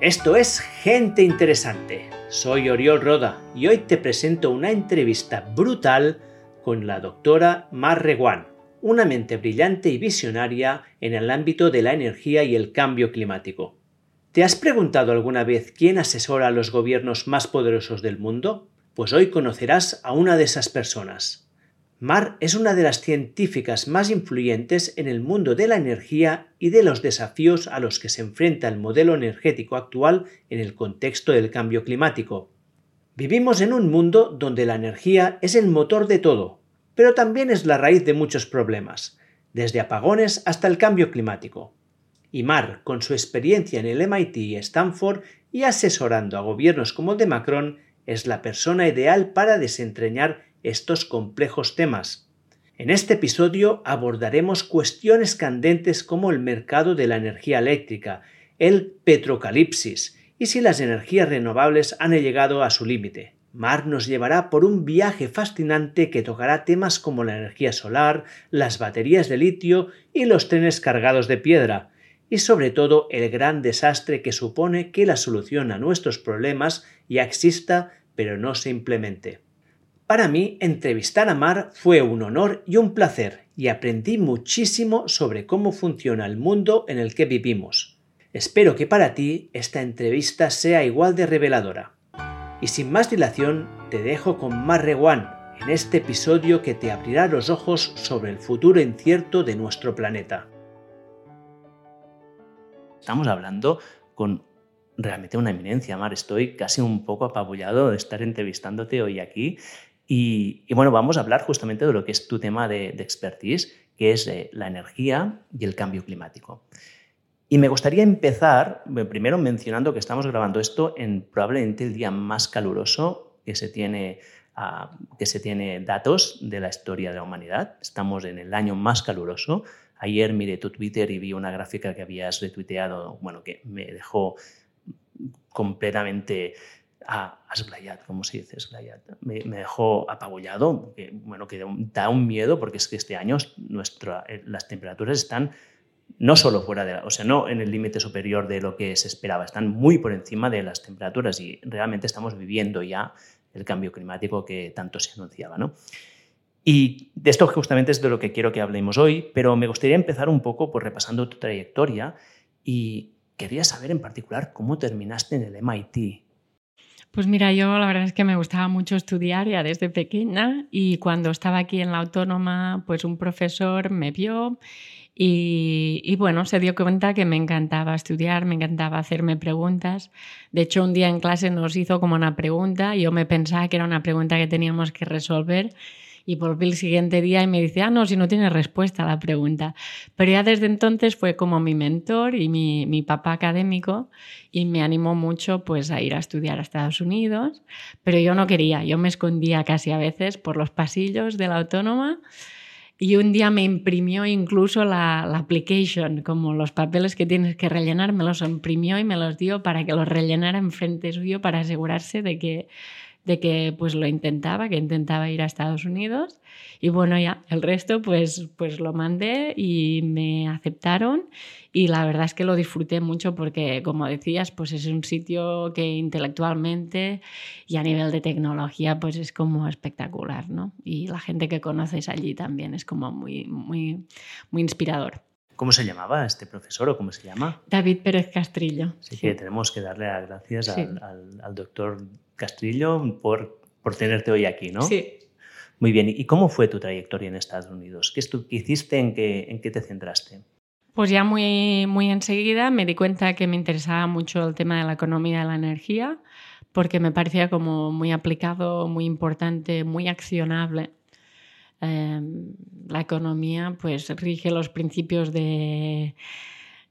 Esto es Gente Interesante. Soy Oriol Roda y hoy te presento una entrevista brutal con la doctora Mar Reguán, una mente brillante y visionaria en el ámbito de la energía y el cambio climático. ¿Te has preguntado alguna vez quién asesora a los gobiernos más poderosos del mundo? Pues hoy conocerás a una de esas personas. Mar es una de las científicas más influyentes en el mundo de la energía y de los desafíos a los que se enfrenta el modelo energético actual en el contexto del cambio climático. Vivimos en un mundo donde la energía es el motor de todo, pero también es la raíz de muchos problemas, desde apagones hasta el cambio climático. Y Mar, con su experiencia en el MIT y Stanford y asesorando a gobiernos como el de Macron, es la persona ideal para desentrañar estos complejos temas. En este episodio abordaremos cuestiones candentes como el mercado de la energía eléctrica, el petrocalipsis y si las energías renovables han llegado a su límite. Mar nos llevará por un viaje fascinante que tocará temas como la energía solar, las baterías de litio y los trenes cargados de piedra, y sobre todo el gran desastre que supone que la solución a nuestros problemas ya exista pero no se implemente. Para mí, entrevistar a Mar fue un honor y un placer, y aprendí muchísimo sobre cómo funciona el mundo en el que vivimos. Espero que para ti esta entrevista sea igual de reveladora. Y sin más dilación, te dejo con Mar Reguán en este episodio que te abrirá los ojos sobre el futuro incierto de nuestro planeta. Estamos hablando con realmente una eminencia, Mar. Estoy casi un poco apabullado de estar entrevistándote hoy aquí y, bueno, vamos a hablar justamente de lo que es tu tema de, expertise, que es eh, la energía y el cambio climático. Y me gustaría empezar primero mencionando que estamos grabando esto en probablemente el día más caluroso que se tiene, ah, que se tiene datos de la historia de la humanidad. Estamos en el año más caluroso. Ayer miré tu Twitter y vi una gráfica que habías retuiteado, bueno, que me dejó completamente a Asblayat, ¿cómo se dice? Me, dejó apabullado, bueno, que da un miedo porque es que este año nuestra, eh, las temperaturas están no solo fuera de, o sea, no en el límite superior de lo que se esperaba, están muy por encima de las temperaturas y realmente estamos viviendo ya el cambio climático que tanto se anunciaba, ¿no? Y de esto justamente es de lo que quiero que hablemos hoy, pero me gustaría empezar un poco por repasando tu trayectoria y quería saber en particular cómo terminaste en el MIT, pues mira, yo la verdad es que me gustaba mucho estudiar ya desde pequeña y cuando estaba aquí en la autónoma, pues un profesor me vio y, bueno, se dio cuenta que me encantaba estudiar, me encantaba hacerme preguntas. De hecho, un día en clase nos hizo como una pregunta y yo me pensaba que era una pregunta que teníamos que resolver y volví el siguiente día y me dice, ah, no, si no tiene respuesta a la pregunta. Pero ya desde entonces fue como mi mentor y mi, mi papá académico y me animó mucho pues a ir a estudiar a Estados Unidos, pero yo no quería, yo me escondía casi a veces por los pasillos de la autónoma. Y un día me imprimió incluso la, la, application, como los papeles que tienes que rellenar, me los imprimió y me los dio para que los rellenara en frente suyo para asegurarse de que de que pues lo intentaba, que intentaba ir a Estados Unidos y bueno, ya el resto pues, pues lo mandé y me aceptaron y la verdad es que lo disfruté mucho porque como decías pues es un sitio que intelectualmente y a nivel de tecnología pues es como espectacular, ¿no? Y la gente que conoces allí también es como muy, muy, muy inspirador. ¿Cómo se llamaba este profesor o cómo se llama? David Pérez Castrillo. Así que tenemos que darle las gracias al, al, al doctor Castrillo por, por tenerte hoy aquí, ¿no? Sí. Muy bien. ¿Y cómo fue tu trayectoria en Estados Unidos? ¿Qué, hiciste? ¿En qué, ¿En qué te centraste? Pues ya muy, muy enseguida me di cuenta que me interesaba mucho el tema de la economía de la energía, porque me parecía como muy aplicado, muy importante, muy accionable. Em, la economía pues rige los principios de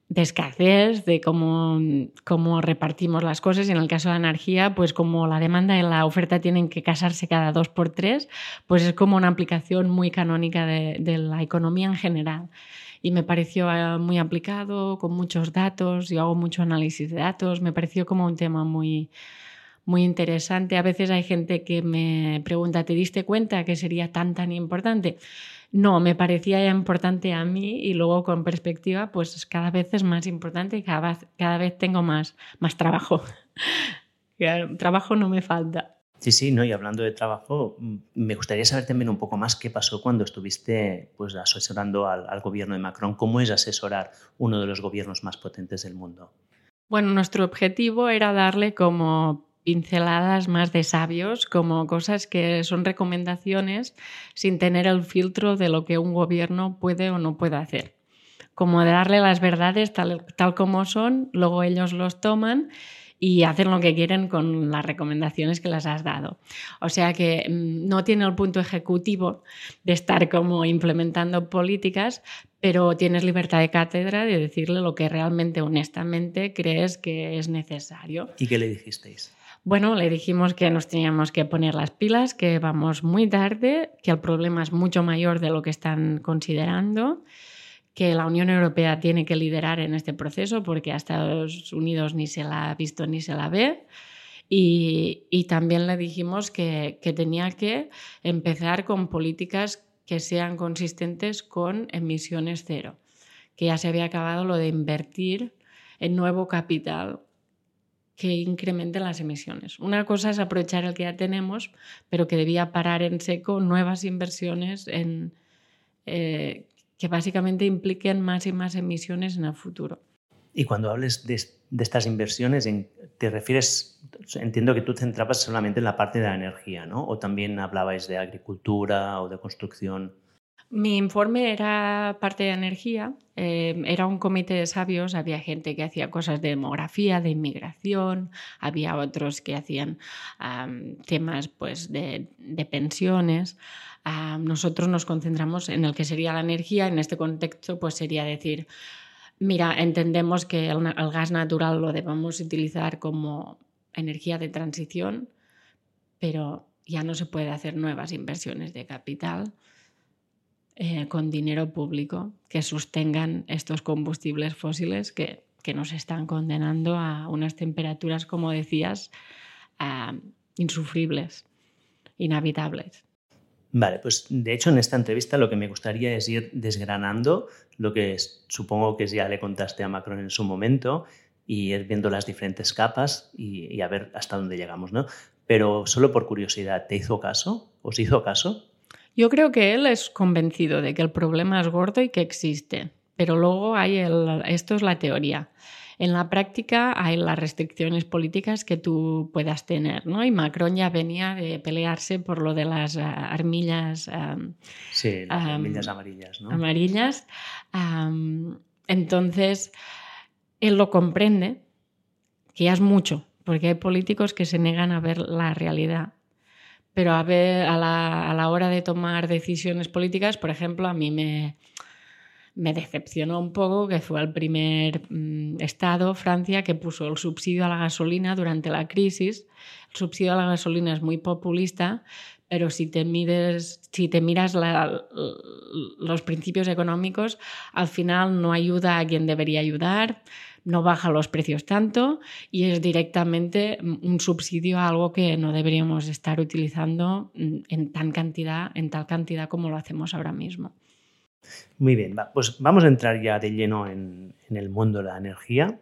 de escasez, de cómo, cómo, repartimos las cosas. Y en el caso de la energía, pues como la demanda y la oferta tienen que casarse cada dos por tres, pues es como una aplicación muy canónica de, de la economía en general. Y me pareció eh, muy aplicado, con muchos datos, yo hago mucho análisis de datos, me pareció como un tema muy, muy interesante. A veces hay gente que me pregunta, ¿te diste cuenta que sería tan, tan importante? No, me parecía ya importante a mí y luego con perspectiva, pues cada vez es más importante y cada vez, cada vez tengo más, más trabajo. trabajo no me falta. Sí, sí, ¿no? y hablando de trabajo, mm, me gustaría saber también un poco más qué pasó cuando estuviste pues, asesorando al, al gobierno de Macron. ¿Cómo es asesorar uno de los gobiernos más potentes del mundo? Bueno, nuestro objetivo era darle como pinceladas más de sabios, como cosas que son recomendaciones sin tener el filtro de lo que un gobierno puede o no puede hacer. Como darle las verdades tal, tal como son, luego ellos los toman y hacen lo que quieren con las recomendaciones que les has dado. O sea que mm, no tiene el punto ejecutivo de estar como implementando políticas, pero tienes libertad de cátedra de decirle lo que realmente, honestamente, crees que es necesario. ¿Y qué le dijisteis? Bueno, le dijimos que nos teníamos que poner las pilas, que vamos muy tarde, que el problema es mucho mayor de lo que están considerando que la Unión Europea tiene que liderar en este proceso porque a Estados Unidos ni se la ha visto ni se la ve. Y, también le dijimos que, tenía que empezar con políticas que sean consistentes con emisiones cero, que ya se había acabado lo de invertir en nuevo capital que incremente las emisiones. Una cosa es aprovechar el que ya tenemos, pero que debía parar en seco nuevas inversiones en, eh, que básicamente impliquen más y más emisiones en el futuro. Y cuando hables de, estas inversiones, ¿te refieres, entiendo que tú centrabas solamente en la parte de la energía, ¿no? ¿O también hablabais de agricultura o de construcción? Mi informe era parte de energía, eh, era un comité de sabios, había gente que hacía cosas de demografía, de inmigración, había otros que hacían temas pues, de, pensiones nosotros nos concentramos en el que sería la energía. En este contexto, pues sería decir, mira, entendemos que el, gas natural lo debemos utilizar como energía de transición, pero ya no se puede hacer nuevas inversiones de capital eh, con dinero público que sostengan estos combustibles fósiles que, nos están condenando a unas temperaturas, como decías, insufribles, inhabitables. Vale, pues de hecho en esta entrevista lo que me gustaría es ir desgranando lo que supongo que ya le contaste a Macron en su momento y ir viendo las diferentes capas y, a ver hasta dónde llegamos, ¿no? Pero solo por curiosidad, ¿te hizo caso? ¿Os hizo caso? Yo creo que él es convencido de que el problema es gordo y que existe, pero luego hay el, esto es la teoría. En la práctica hay las restricciones políticas que tú puedas tener, ¿no? Y Macron ya venía de pelearse por lo de las ah, armillas. sí, las armillas amarillas, ¿no? Amarillas. entonces, él lo comprende, que ya es mucho, porque hay políticos que se negan a ver la realidad. Pero a, la, a la hora de tomar decisiones políticas, por ejemplo, a mí me, me decepcionó un poco que fue el primer mm, estado, Francia, que puso el subsidio a la gasolina durante la crisis. El subsidio a la gasolina es muy populista, pero si te, mides, si te miras los principios económicos, al final no ayuda a quien debería ayudar, no baja los precios tanto y es directamente un subsidio a algo que no deberíamos estar utilizando mm, en, tan cantidad, en tal cantidad como lo hacemos ahora mismo. Muy bien, pues vamos a entrar ya de lleno en, el mundo de la energía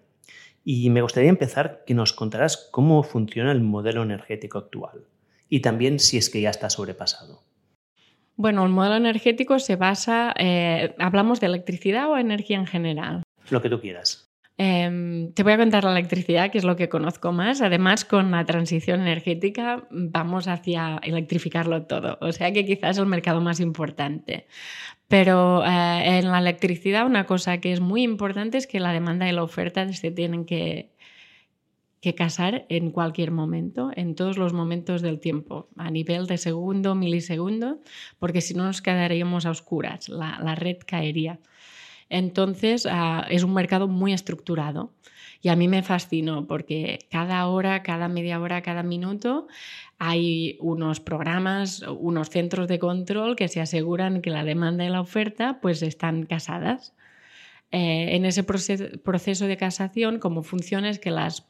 y me gustaría empezar que nos contarás cómo funciona el modelo energético actual y también si es que ya está sobrepasado. Bueno, el modelo energético se basa, eh, ¿hablamos de electricidad o energía en general? Lo que tú quieras. Em, te voy a contar la electricidad, que es lo que conozco más. Además, con la transición energética vamos hacia electrificarlo todo. O sea que quizás es el mercado más importante. Pero eh, en la electricidad una cosa que es muy importante es que la demanda y la oferta se tienen que, casar en cualquier momento, en todos los momentos del tiempo, a nivel de segundo, milisegundo, porque si no nos quedaríamos a oscuras, la red caería. Entonces, ah, es un mercado muy estructurado. Y a mí me fascinó porque cada hora, cada media hora, cada minuto hay unos programas, unos centros de control que se aseguran que la demanda y la oferta pues están casadas. Eh, en ese proceso de casación, como funciona es que las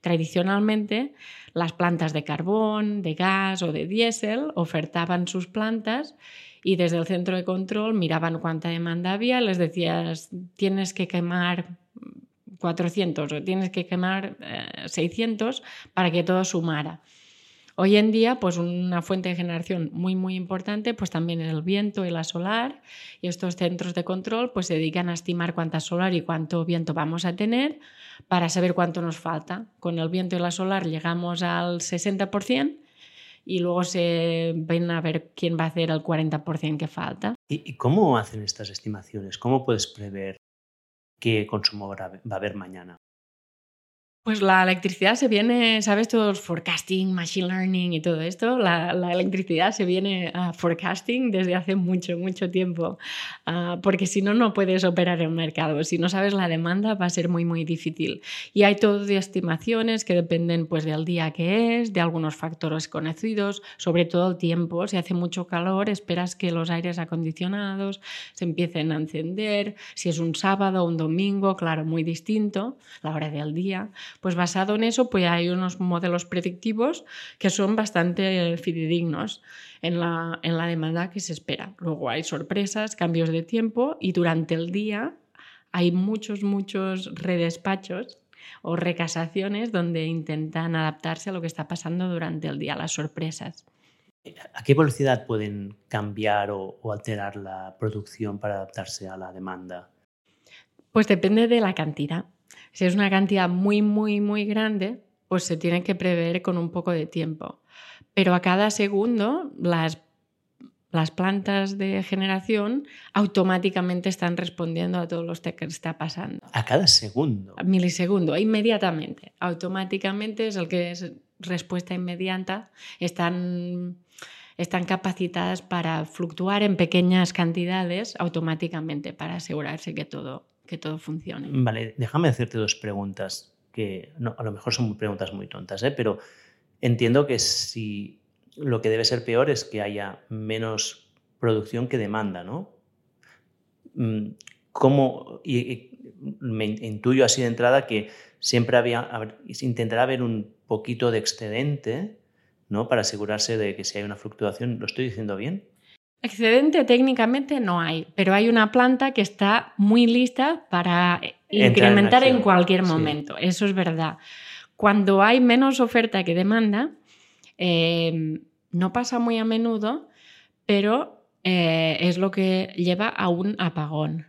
Tradicionalmente, las plantas de carbón, de gas o de diésel ofertaban sus plantas y desde el centro de control miraban cuánta demanda había, les decías, tienes que quemar 400 o tienes que quemar 600 eh, para que todo sumara. Hoy en día, pues una fuente de generación muy, muy importante, pues también es el viento y la solar. Y estos centros de control pues se dedican a estimar cuánta solar y cuánto viento vamos a tener para saber cuánto nos falta. Con el viento y la solar llegamos al 60% y luego se ven a ver quién va a hacer el 40% que falta. ¿Y cómo hacen estas estimaciones? ¿Cómo puedes prever qué consumo va a haber mañana? Pues la electricidad se viene, ¿sabes? Todos forecasting, machine learning y todo esto. La, electricidad se viene a forecasting desde hace mucho, mucho tiempo. Ah, porque si no, no puedes operar en un mercado. Si no sabes la demanda, va a ser muy, muy difícil. Y hay todo de estimaciones que dependen pues, del día que es, de algunos factores conocidos, sobre todo el tiempo. Si hace mucho calor, esperas que los aires acondicionados se empiecen a encender. Si es un sábado o un domingo, claro, muy distinto, la hora del día pues basado en eso, pues hay unos modelos predictivos que son bastante fidedignos en la, en la demanda que se espera. Luego hay sorpresas, cambios de tiempo y durante el día hay muchos, muchos redespachos o recasaciones donde intentan adaptarse a lo que está pasando durante el día, las sorpresas. ¿A qué velocidad pueden cambiar o, o, alterar la producción para adaptarse a la demanda? Pues depende de la cantidad. Si es una cantidad muy, muy, muy grande, pues se tiene que prever con un poco de tiempo. Pero a cada segundo las, las plantas de generación automáticamente están respondiendo a todo lo que está pasando. A cada segundo. A milisegundo, inmediatamente. Automáticamente es el que es respuesta inmediata. Están están capacitadas para fluctuar en pequeñas cantidades automáticamente para asegurarse que todo que todo funcione. Vale, déjame hacerte dos preguntas que a lo mejor son preguntas muy tontas, ¿eh? pero entiendo que si lo que debe ser peor es que haya menos producción que demanda, ¿no? Mm, ¿Cómo, y, me intuyo así de entrada que siempre había, intentará haber un poquito de excedente, ¿no? Para asegurarse de que si hay una fluctuación, ¿lo estoy diciendo bien? Excedente técnicamente no hay, pero hay una planta que está muy lista para incrementar en, cualquier momento. Eso es verdad. Cuando hay menos oferta que demanda, eh, no pasa muy a menudo, pero eh, es lo que lleva a un apagón.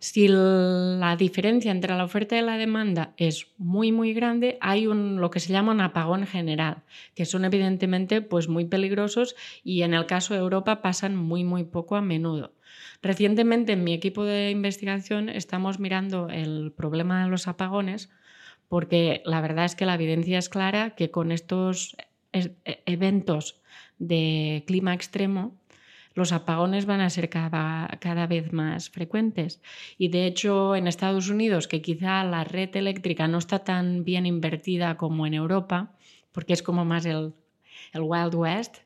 Si la diferencia entre la oferta y la demanda es muy muy grande, hay un, lo que se llama un apagón general, que son evidentemente pues muy peligrosos y en el caso de Europa pasan muy muy poco a menudo. Recientemente en mi equipo de investigación estamos mirando el problema de los apagones porque la verdad es que la evidencia es clara que con estos e, eventos de clima extremo los apagones van a ser cada, cada, vez más frecuentes. Y de hecho, en Estados Unidos, que quizá la red eléctrica no está tan bien invertida como en Europa, porque es como más el, el Wild West,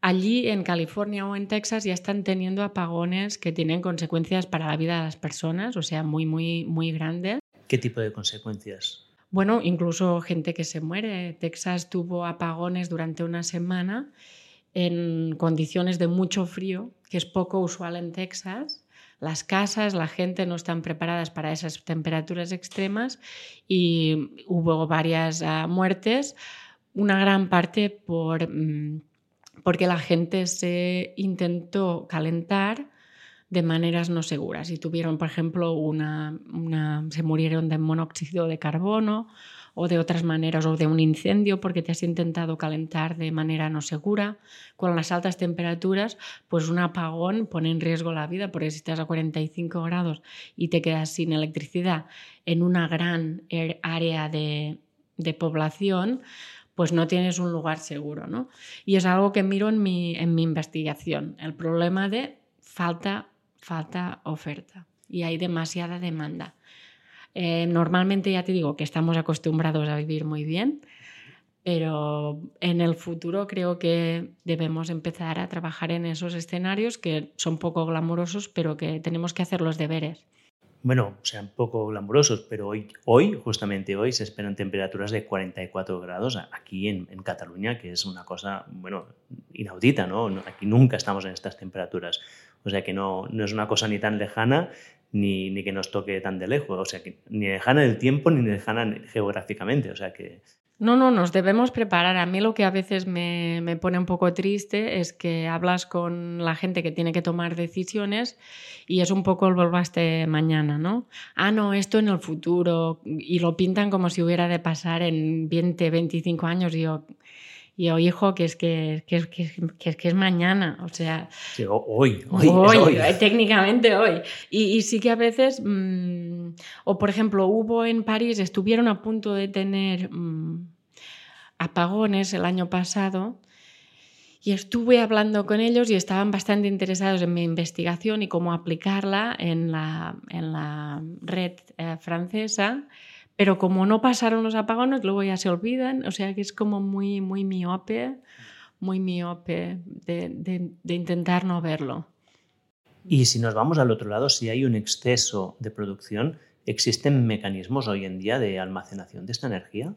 allí en California o en Texas ya están teniendo apagones que tienen consecuencias para la vida de las personas, o sea, muy, muy, muy grandes. ¿Qué tipo de consecuencias? Bueno, incluso gente que se muere. Texas tuvo apagones durante una semana en condiciones de mucho frío, que es poco usual en Texas. Las casas, la gente no están preparadas para esas temperaturas extremas y hubo varias ah, muertes, una gran parte por, mm, porque la gente se intentó calentar de maneras no seguras y tuvieron, por ejemplo, una, una, se murieron de monóxido de carbono o de otras maneras, o de un incendio porque te has intentado calentar de manera no segura. Con las altas temperaturas, pues un apagón pone en riesgo la vida, porque si estás a 45 grados y te quedas sin electricidad en una gran er, área de, población, pues no tienes un lugar seguro. ¿no? Y es algo que miro en mi, en mi investigación, el problema de falta, falta oferta y hay demasiada demanda. Eh, normalmente ya te digo que estamos acostumbrados a vivir muy bien, pero en el futuro creo que debemos empezar a trabajar en esos escenarios que son poco glamurosos, pero que tenemos que hacer los deberes. bueno, sean poco glamurosos, pero hoy, hoy, justamente hoy, se esperan temperaturas de 44 grados aquí en, en Cataluña, que es una cosa, bueno, inaudita, ¿no? Aquí nunca estamos en estas temperaturas. O sea que no, no es una cosa ni tan lejana ni, ni, que nos toque tan de lejos. O sea que ni lejana en el tiempo ni lejana geográficamente. O sea que no, no, nos debemos preparar. A mí lo que a veces me, me, pone un poco triste es que hablas con la gente que tiene que tomar decisiones y es un poco el volvaste mañana, ¿no? Ah, no, esto en el futuro. Y lo pintan como si hubiera de pasar en 20, 25 años. Y yo, yo, hijo, que es que, que, que, que, que es mañana, o sea... hoy, hoy, hoy, eh, técnicamente hoy. Y, y, sí que a veces, mmm, o por ejemplo, hubo en París, estuvieron a punto de tener mmm, apagones el año pasado y estuve hablando con ellos y estaban bastante interesados en mi investigación y cómo aplicarla en la, en la red eh, francesa pero como no pasaron los apagones, luego ya se olvidan, o sea que es como muy, muy miope, muy miope de, de, de intentar no verlo. Y si nos vamos al otro lado, si hay un exceso de producción, ¿existen mecanismos hoy en día de almacenación de esta energía?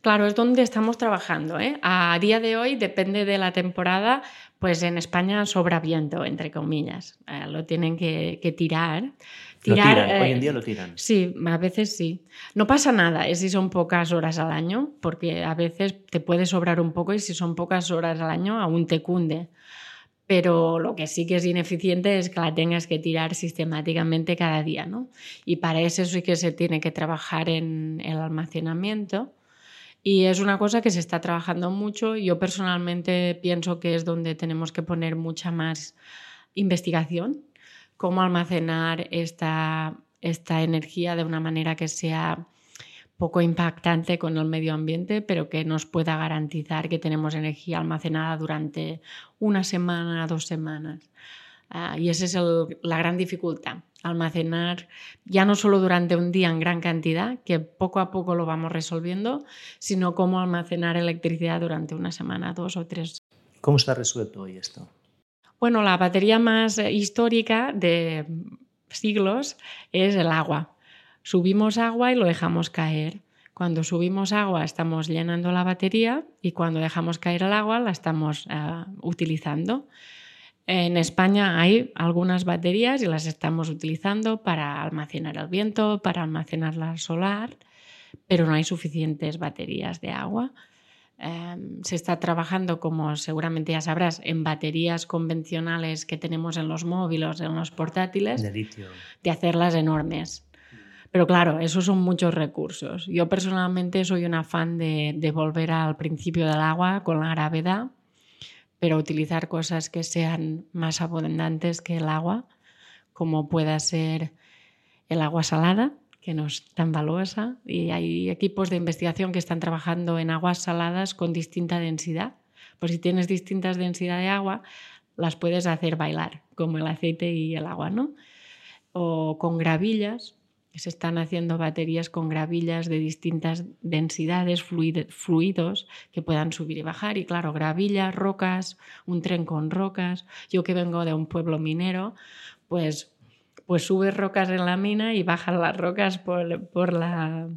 Claro, es donde estamos trabajando. ¿eh? A día de hoy, depende de la temporada, pues en España sobra viento, entre comillas. Eh, lo tienen que, que tirar. Tirar lo tiran, eh, hoy en día lo tiran. Sí, a veces sí. No pasa nada es si son pocas horas al año, porque a veces te puede sobrar un poco y si son pocas horas al año aún te cunde. Pero lo que sí que es ineficiente es que la tengas que tirar sistemáticamente cada día, ¿no? Y para eso sí que se tiene que trabajar en el almacenamiento y es una cosa que se está trabajando mucho. Yo personalmente pienso que es donde tenemos que poner mucha más investigación, cómo almacenar esta, esta energía de una manera que sea poco impactante con el medio ambiente, pero que nos pueda garantizar que tenemos energía almacenada durante una semana, dos semanas. Uh, y esa es la gran dificultad, almacenar ya no solo durante un día en gran cantidad, que poco a poco lo vamos resolviendo, sino cómo almacenar electricidad durante una semana, dos o tres. ¿Cómo está resuelto hoy esto? Bueno, la batería más histórica de siglos es el agua. Subimos agua y lo dejamos caer. Cuando subimos agua estamos llenando la batería y cuando dejamos caer el agua la estamos uh, utilizando. En España hay algunas baterías y las estamos utilizando para almacenar el viento, para almacenar la solar, pero no hay suficientes baterías de agua. Eh, se está trabajando, como seguramente ya sabrás, en baterías convencionales que tenemos en los móviles, en los portátiles, de, litio. de hacerlas enormes. Pero claro, esos son muchos recursos. Yo personalmente soy una fan de, de volver al principio del agua con la gravedad pero utilizar cosas que sean más abundantes que el agua, como pueda ser el agua salada, que no es tan valuosa, y hay equipos de investigación que están trabajando en aguas saladas con distinta densidad. Pues si tienes distintas densidades de agua, las puedes hacer bailar, como el aceite y el agua, ¿no? O con gravillas, se están haciendo baterías con gravillas de distintas densidades, fluidos que puedan subir y bajar. Y claro, gravillas, rocas, un tren con rocas. Yo que vengo de un pueblo minero, pues, pues subes rocas en la mina y bajas las rocas por, por la,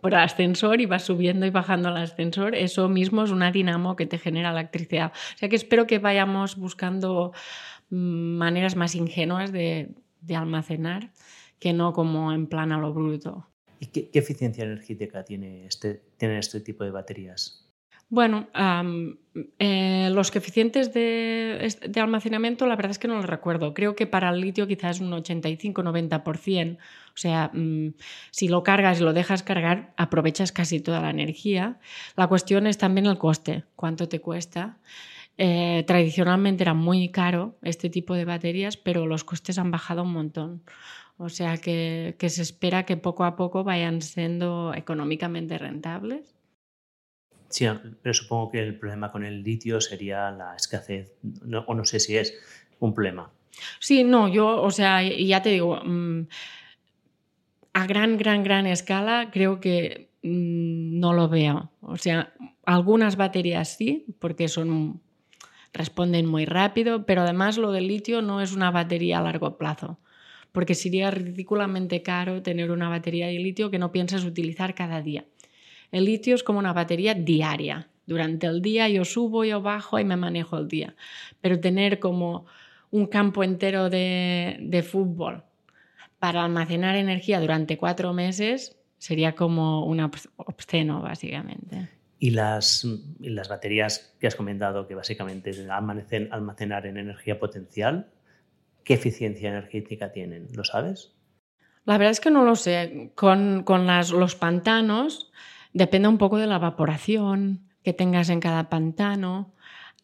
por el ascensor y vas subiendo y bajando el ascensor, eso mismo es una dinamo que te genera electricidad. O sea que espero que vayamos buscando mm, maneras más ingenuas de, de almacenar que no como en plan a lo bruto. ¿Y qué, eficiencia energética tiene este, tiene este tipo de baterías? Bueno, um, los coeficientes de, almacenamiento la verdad es que no los recuerdo. Creo que para el litio quizás un 85-90%. O sea, um, si lo cargas y lo dejas cargar, aprovechas casi toda la energía. La cuestión es también el coste, cuánto te cuesta. Eh, tradicionalmente era muy caro este tipo de baterías, pero los costes han bajado un montón. O sea que, que, se espera que poco a poco vayan siendo económicamente rentables. Sí, pero supongo que el problema con el litio sería la escasez, no, o no sé si es un problema. Sí, no, yo, o sea, ya te digo, mmm, a gran, gran, gran escala creo que mmm, no lo veo. O sea, algunas baterías sí, porque son responden muy rápido, pero además lo del litio no es una batería a largo plazo porque sería ridículamente caro tener una batería de litio que no piensas utilizar cada día. El litio es como una batería diaria. Durante el día yo subo, yo bajo y me manejo el día. Pero tener como un campo entero de, de fútbol para almacenar energía durante cuatro meses sería como un obsceno, básicamente. Y las, las baterías que has comentado, que básicamente almacenar en energía potencial, ¿qué eficiencia energética tienen? ¿Lo sabes? La verdad es que no lo sé. Con, con las, los pantanos depende un poco de la evaporación que tengas en cada pantano.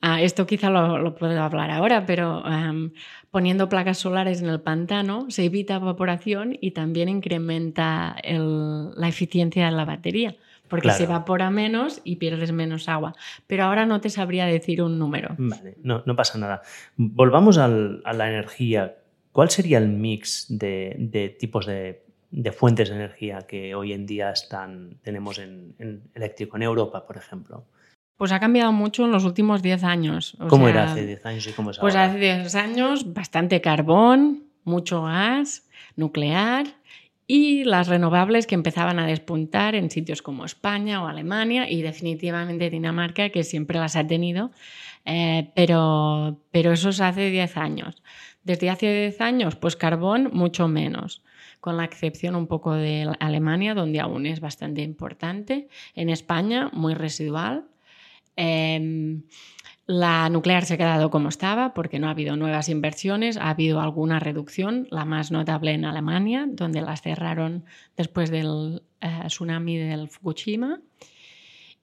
Ah, esto quizá lo, puedo hablar ahora, pero em, poniendo placas solares en el pantano se evita evaporación y también incrementa la eficiencia de la batería, porque se evapora menos y pierdes menos agua. Pero ahora no te sabría decir un número. Vale, no, no pasa nada. Volvamos a la energía. ¿Cuál sería el mix de, tipos de, fuentes de energía que hoy en día están, tenemos en, en eléctrico en Europa, por ejemplo? Pues ha cambiado mucho en los últimos 10 años. ¿Cómo era hace 10 años y cómo es pues ahora? Pues hace 10 años bastante carbón, mucho gas, nuclear y las renovables que empezaban a despuntar en sitios como España o Alemania y definitivamente Dinamarca, que siempre las ha tenido, eh, pero, pero eso es hace 10 años. Desde hace 10 años, pues carbón mucho menos con la excepción un poco de Alemania, donde aún es bastante importante. En España, muy residual. Em, la nuclear se ha quedado como estaba porque no ha habido nuevas inversiones, ha habido alguna reducción, la más notable en Alemania, donde las cerraron después del eh, tsunami del Fukushima.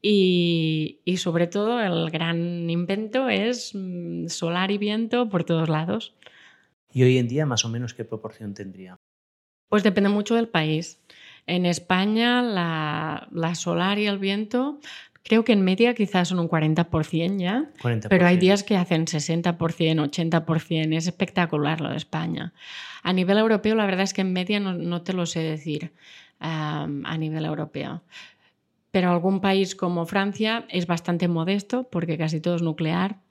Y, sobre todo el gran invento es mm, solar y viento por todos lados. ¿Y hoy en día más o menos qué proporción tendría? Pues depende mucho del país. En España la, la solar y el viento Creo que en media quizás son un 40% ya, pero hay días que hacen 60%, 80%. Es espectacular lo de España. A nivel europeo, la verdad es que en media no, te lo sé decir a nivel europeo. Pero algún país como Francia es bastante modesto porque casi todo es nuclear.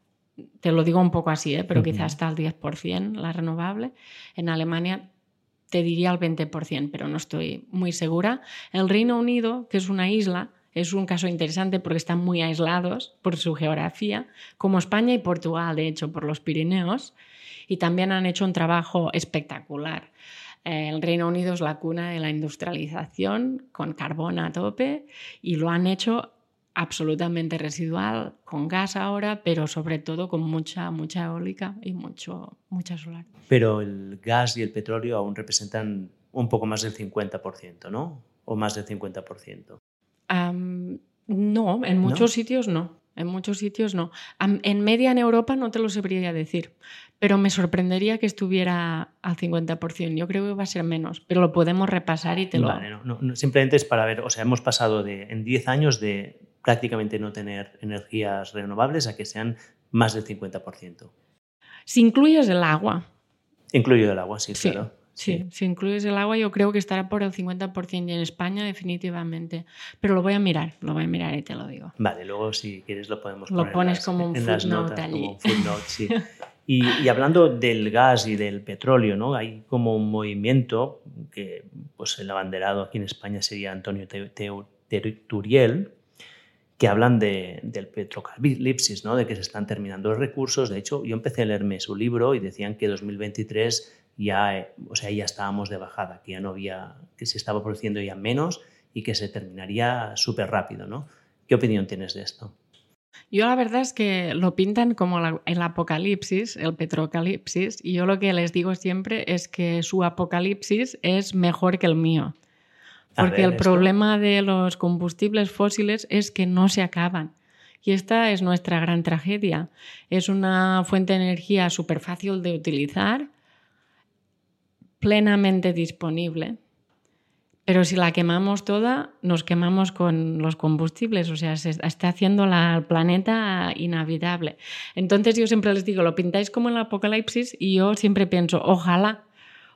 Te lo digo un poco así, ¿eh? pero quizás está al 10% la renovable. En Alemania te diría al 20%, pero no estoy muy segura. El Reino Unido, que es una isla, es un caso interesante porque están muy aislados por su geografía, como España y Portugal, de hecho, por los Pirineos, y también han hecho un trabajo espectacular. El Reino Unido es la cuna de la industrialización con carbón a tope y lo han hecho absolutamente residual, con gas ahora, pero sobre todo con mucha, mucha eólica y mucho, mucha solar. Pero el gas y el petróleo aún representan un poco más del 50%, ¿no? O más del 50% no, en muchos sitios no. En muchos sitios no. En media en Europa no te lo sabría decir, pero me sorprendería que estuviera al 50%. Yo creo que va a ser menos, pero lo podemos repasar y te lo... Vale, no, simplemente es para ver, o sea, hemos pasado de, en 10 años de prácticamente no tener energías renovables a que sean más del 50%. Si incluyes el agua. Incluyo el agua, sí, sí. claro. Sí, si incluyes el agua, yo creo que estará por el 50% y en España definitivamente. Pero lo voy a mirar, lo voy a mirar y te lo digo. Vale, luego si quieres lo podemos poner Lo pones como un footnote allí. Como un footnote, sí. y, hablando del gas y del petróleo, ¿no? Hay como un movimiento que, pues el abanderado aquí en España sería Antonio Turiel, que hablan de, del petrocalipsis, ¿no? de que se están terminando los recursos. De hecho, yo empecé a leerme su libro y decían que 2023 ya, eh, o sea, ya estábamos de bajada, que ya no había, que se estaba produciendo ya menos y que se terminaría súper rápido, ¿no? ¿Qué opinión tienes de esto? Yo la verdad es que lo pintan como el apocalipsis, el petrocalipsis, y yo lo que les digo siempre es que su apocalipsis es mejor que el mío. Porque el problema de los combustibles fósiles es que no se acaban. Y esta es nuestra gran tragedia. Es una fuente de energía súper fácil de utilizar, plenamente disponible. Pero si la quemamos toda, nos quemamos con los combustibles, o sea, se está haciendo la, el planeta inhabitable. Entonces yo siempre les digo, lo pintáis como el apocalipsis y yo siempre pienso, ojalá,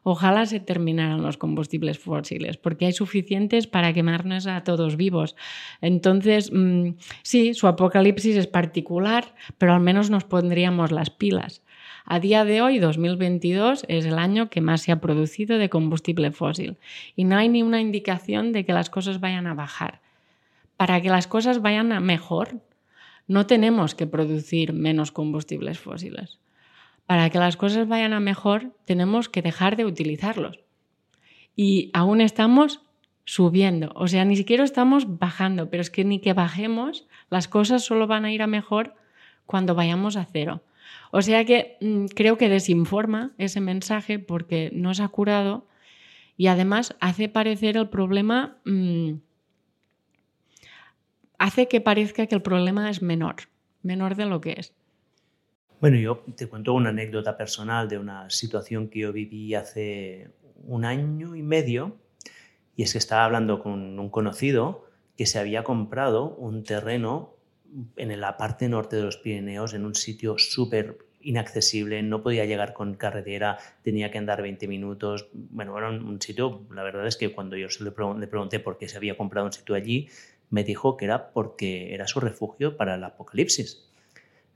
ojalá se terminaran los combustibles fósiles, porque hay suficientes para quemarnos a todos vivos. Entonces, mm, sí, su apocalipsis es particular, pero al menos nos pondríamos las pilas. A día de hoy, 2022, es el año que más se ha producido de combustible fósil y no hay ni una indicación de que las cosas vayan a bajar. Para que las cosas vayan a mejor, no tenemos que producir menos combustibles fósiles. Para que las cosas vayan a mejor, tenemos que dejar de utilizarlos. Y aún estamos subiendo, o sea, ni siquiera estamos bajando, pero es que ni que bajemos, las cosas solo van a ir a mejor cuando vayamos a cero. O sea que mm, creo que desinforma ese mensaje porque no se ha curado y además hace parecer el problema mm, hace que parezca que el problema es menor, menor de lo que es. Bueno, yo te cuento una anécdota personal de una situación que yo viví hace un año y medio, y es que estaba hablando con un conocido que se había comprado un terreno en la parte norte de los Pirineos, en un sitio súper inaccesible, no podía llegar con carretera, tenía que andar 20 minutos. Bueno, era un, sitio, la verdad es que cuando yo se le, pregunté por qué se había comprado un sitio allí, me dijo que era porque era su refugio para el apocalipsis.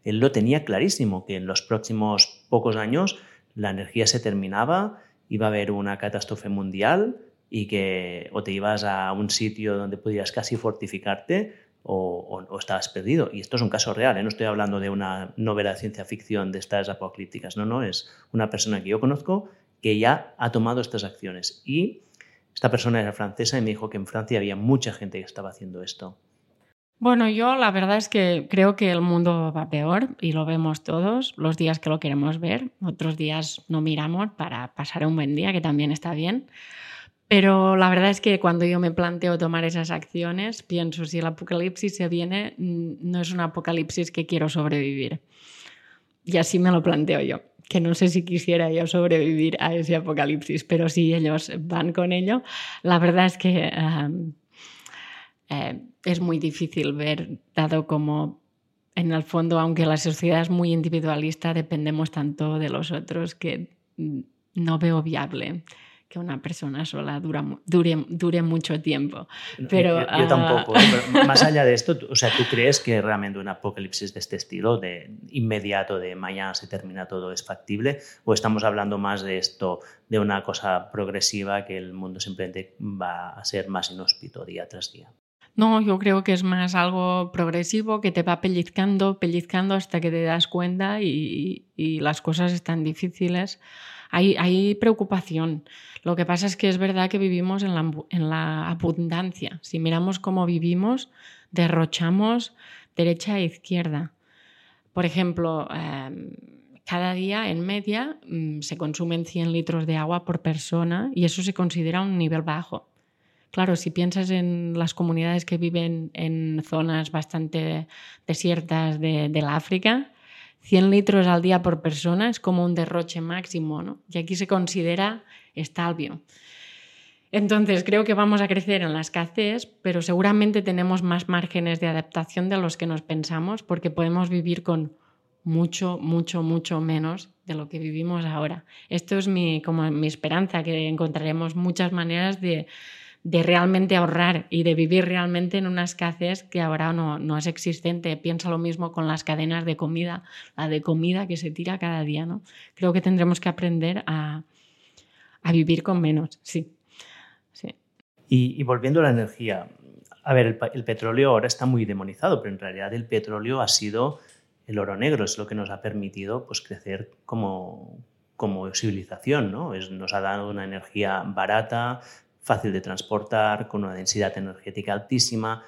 Él lo tenía clarísimo, que en los próximos pocos años la energía se terminaba, iba a haber una catástrofe mundial y que o te ibas a un sitio donde pudieras casi fortificarte o, estabas perdido. Y esto es un caso real, ¿eh? no estoy hablando de una novela de ciencia ficción de estas apocalípticas, no, no, es una persona que yo conozco que ya ha tomado estas acciones. Y esta persona era francesa y me dijo que en Francia había mucha gente que estaba haciendo esto. Bueno, yo la verdad es que creo que el mundo va peor y lo vemos todos los días que lo queremos ver. Otros días no miramos para pasar un buen día, que también está bien. Pero la verdad es que cuando yo me planteo tomar esas acciones, pienso si el apocalipsis se viene, mm, no es un apocalipsis que quiero sobrevivir. Y así me lo planteo yo que no sé si quisiera yo sobrevivir a ese apocalipsis, pero si ellos van con ello, la verdad es que eh, es muy difícil ver, dado como en el fondo, aunque la sociedad es muy individualista, dependemos tanto de los otros que mm, no veo viable que una persona sola dura, dure, dure mucho tiempo. Pero, yo, ah, tampoco. ¿eh? más allá de esto, o sea, ¿tú crees que realmente un apocalipsis de este estilo, de inmediato, de mañana se termina todo, es factible? ¿O estamos hablando más de esto, de una cosa progresiva que el mundo simplemente va a ser más inhóspito día tras día? No, yo creo que es más algo progresivo que te va pellizcando, pellizcando hasta que te das cuenta y, las cosas están difíciles. Hay, hay preocupación. Lo que pasa es que es verdad que vivimos en la, abundancia. Si miramos cómo vivimos, derrochamos derecha e izquierda. Por ejemplo, em, cada día en media mm, se consumen 100 litros de agua por persona y eso se considera un nivel bajo. Claro, si piensas en las comunidades que viven en zonas bastante desiertas de, del África, 100 litros al día por persona es como un derroche máximo, ¿no? Y aquí se considera estalvio. Entonces, creo que vamos a crecer en la escasez, pero seguramente tenemos más márgenes de adaptación de los que nos pensamos, porque podemos vivir con mucho, mucho, mucho menos de lo que vivimos ahora. Esto es mi, como mi esperanza, que encontraremos muchas maneras de, de realmente ahorrar y de vivir realmente en una escasez que ahora no, no, es existente. Piensa lo mismo con las cadenas de comida, la de comida que se tira cada día. ¿no? Creo que tendremos que aprender a, a vivir con menos, sí. sí. Y, volviendo a la energía, a ver, el, petróleo ahora está muy demonizado, pero en realidad el petróleo ha sido el oro negro, es lo que nos ha permitido pues, crecer como, como civilización, ¿no? Es, nos ha dado una energía barata, fácil de transportar, con una densidad energética altísima.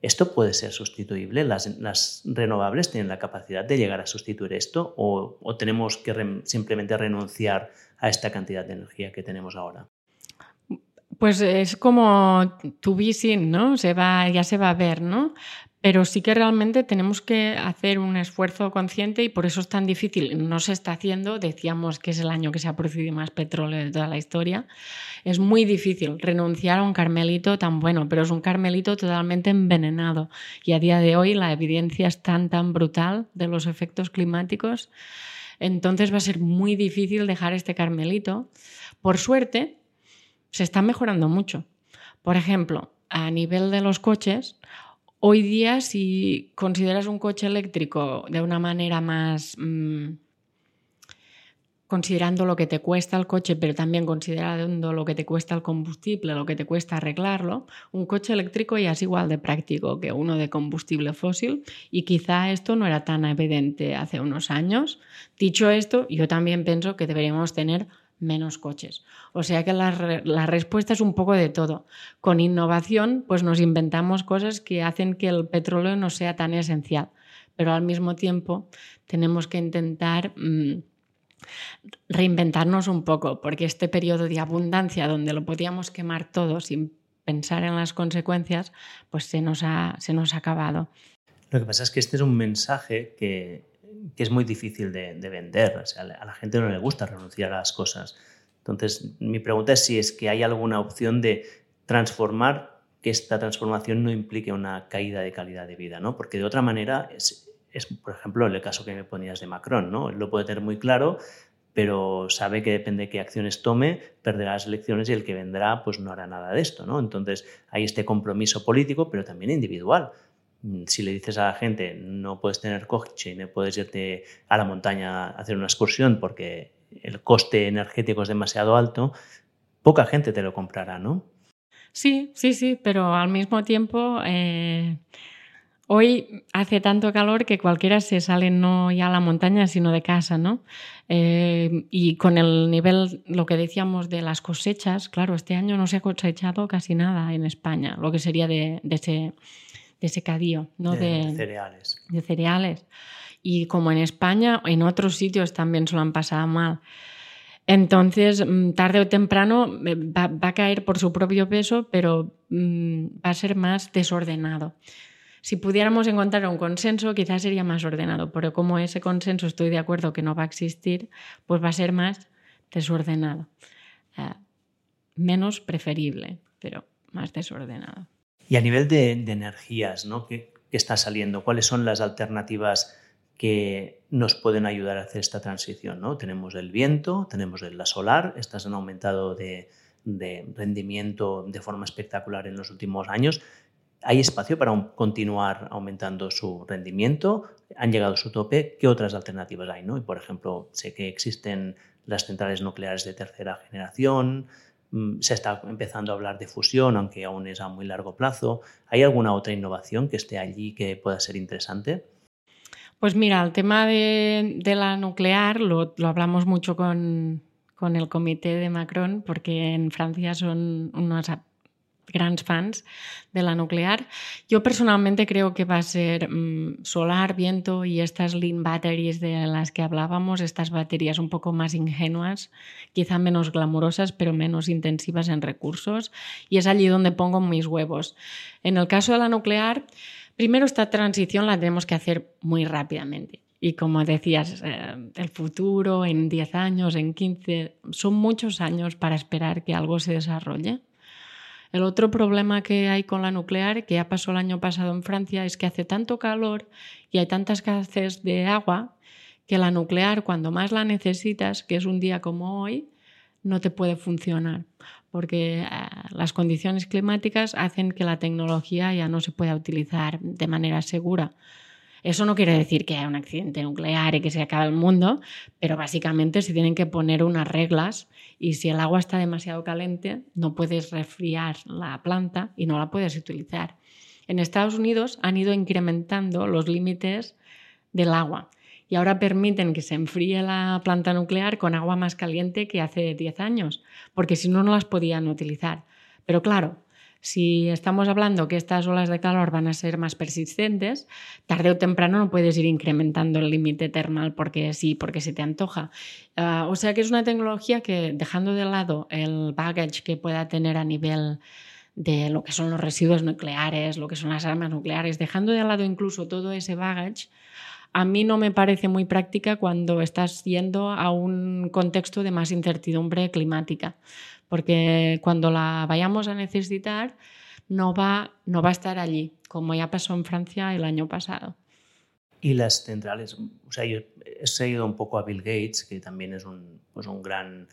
¿Esto puede ser sustituible? ¿Las, renovables tienen la capacidad de llegar a sustituir esto o, tenemos que simplemente renunciar a esta cantidad de energía que tenemos ahora? Pues es como tu vision, ¿no? Se va, ya se va a ver, ¿no? Pero sí que realmente tenemos que hacer un esfuerzo consciente y por eso es tan difícil. No se está haciendo, decíamos que es el año que se ha producido más petróleo de toda la historia. Es muy difícil renunciar a un carmelito tan bueno, pero es un carmelito totalmente envenenado. Y a día de hoy la evidencia es tan, tan brutal de los efectos climáticos. Entonces va a ser muy difícil dejar este carmelito. Por suerte, se está mejorando mucho. Por ejemplo, a nivel de los coches, Hoy día, si consideras un coche eléctrico de una manera más, mm, considerando lo que te cuesta el coche, pero también considerando lo que te cuesta el combustible, lo que te cuesta arreglarlo, un coche eléctrico ya es igual de práctico que uno de combustible fósil y quizá esto no era tan evidente hace unos años. Dicho esto, yo también pienso que deberíamos tener menos coches. O sea que la, la, respuesta es un poco de todo. Con innovación, pues nos inventamos cosas que hacen que el petróleo no sea tan esencial, pero al mismo tiempo tenemos que intentar... Mmm, reinventarnos un poco, porque este periodo de abundancia donde lo podíamos quemar todo sin pensar en las consecuencias, pues se nos ha, se nos ha acabado. Lo que pasa es que este es un mensaje que, que es muy difícil de, de vender. O sea, a la gente no le gusta renunciar a las cosas. Entonces, mi pregunta es si es que hay alguna opción de transformar que esta transformación no implique una caída de calidad de vida, ¿no? Porque de otra manera es, es, por ejemplo, el caso que me ponías de Macron, ¿no? Él lo puede tener muy claro, pero sabe que depende de qué acciones tome, perderá las elecciones y el que vendrá pues no hará nada de esto, ¿no? Entonces hay este compromiso político, pero también individual. Mm, si le dices a la gente no puedes tener coche y no puedes irte a la montaña a hacer una excursión porque el coste energético es demasiado alto, poca gente te lo comprará, ¿no? Sí, sí, sí, pero al mismo tiempo eh, Hoy hace tanto calor que cualquiera se sale no ya a la montaña, sino de casa, ¿no? Eh, y con el nivel, lo que decíamos de las cosechas, claro, este año no se ha cosechado casi nada en España, lo que sería de, ese, de secadío, ¿no? De, cereales. De cereales. Y como en España, en otros sitios también se lo han pasado mal. Entonces, mm, tarde o temprano eh, va, a caer por su propio peso, pero mm, va a ser más desordenado. Si pudiéramos encontrar un consenso, quizás sería más ordenado, pero como ese consenso estoy de acuerdo que no va a existir, pues va a ser más desordenado. Eh, menos preferible, pero más desordenado. Y a nivel de, energías, ¿no? ¿Qué, está saliendo? ¿Cuáles son las alternativas que nos pueden ayudar a hacer esta transición? ¿no? Tenemos el viento, tenemos la solar, estas han aumentado de, de rendimiento de forma espectacular en los últimos años. ¿Hay espacio para continuar aumentando su rendimiento? ¿Han llegado a su tope? ¿Qué otras alternativas hay? ¿no? Y, por ejemplo, sé que existen las centrales nucleares de tercera generación, se está empezando a hablar de fusión, aunque aún es a muy largo plazo. ¿Hay alguna otra innovación que esté allí que pueda ser interesante? Pues mira, el tema de, la nuclear lo, hablamos mucho con, con, el comité de Macron, porque en Francia son unos grandes fans de la nuclear. Yo personalmente creo que va a ser mm, solar, viento y estas lean batteries de las que hablábamos, estas baterías un poco más ingenuas, quizá menos glamurosas, pero menos intensivas en recursos. Y es allí donde pongo mis huevos. En el caso de la nuclear, primero esta transición la tenemos que hacer muy rápidamente. Y como decías, eh, el futuro en 10 años, en 15, son muchos años para esperar que algo se desarrolle. El otro problema que hay con la nuclear, que ya pasó el año pasado en Francia, es que hace tanto calor y hay tanta escasez de agua que la nuclear, cuando más la necesitas, que es un día como hoy, no te puede funcionar, porque eh, las condiciones climáticas hacen que la tecnología ya no se pueda utilizar de manera segura. Eso no quiere decir que haya un accidente nuclear y que se acabe el mundo, pero básicamente se tienen que poner unas reglas y si el agua está demasiado caliente no puedes resfriar la planta y no la puedes utilizar. En Estados Unidos han ido incrementando los límites del agua y ahora permiten que se enfríe la planta nuclear con agua más caliente que hace 10 años, porque si no, no las podían utilizar. Pero claro, si estamos hablando que estas olas de calor van a ser más persistentes, tarde o temprano no puedes ir incrementando el límite termal porque sí, porque se te antoja. Ah, o sea que es una tecnología que, dejando de lado el baggage que pueda tener a nivel de lo que son los residuos nucleares, lo que son las armas nucleares, dejando de lado incluso todo ese baggage, a mí no me parece muy práctica cuando estás yendo a un contexto de más incertidumbre climática porque cuando la vayamos a necesitar no va, no va a estar allí, como ya pasó en Francia el año pasado. Y las centrales, o sea, yo he seguido un poco a Bill Gates, que también es un, pues un gran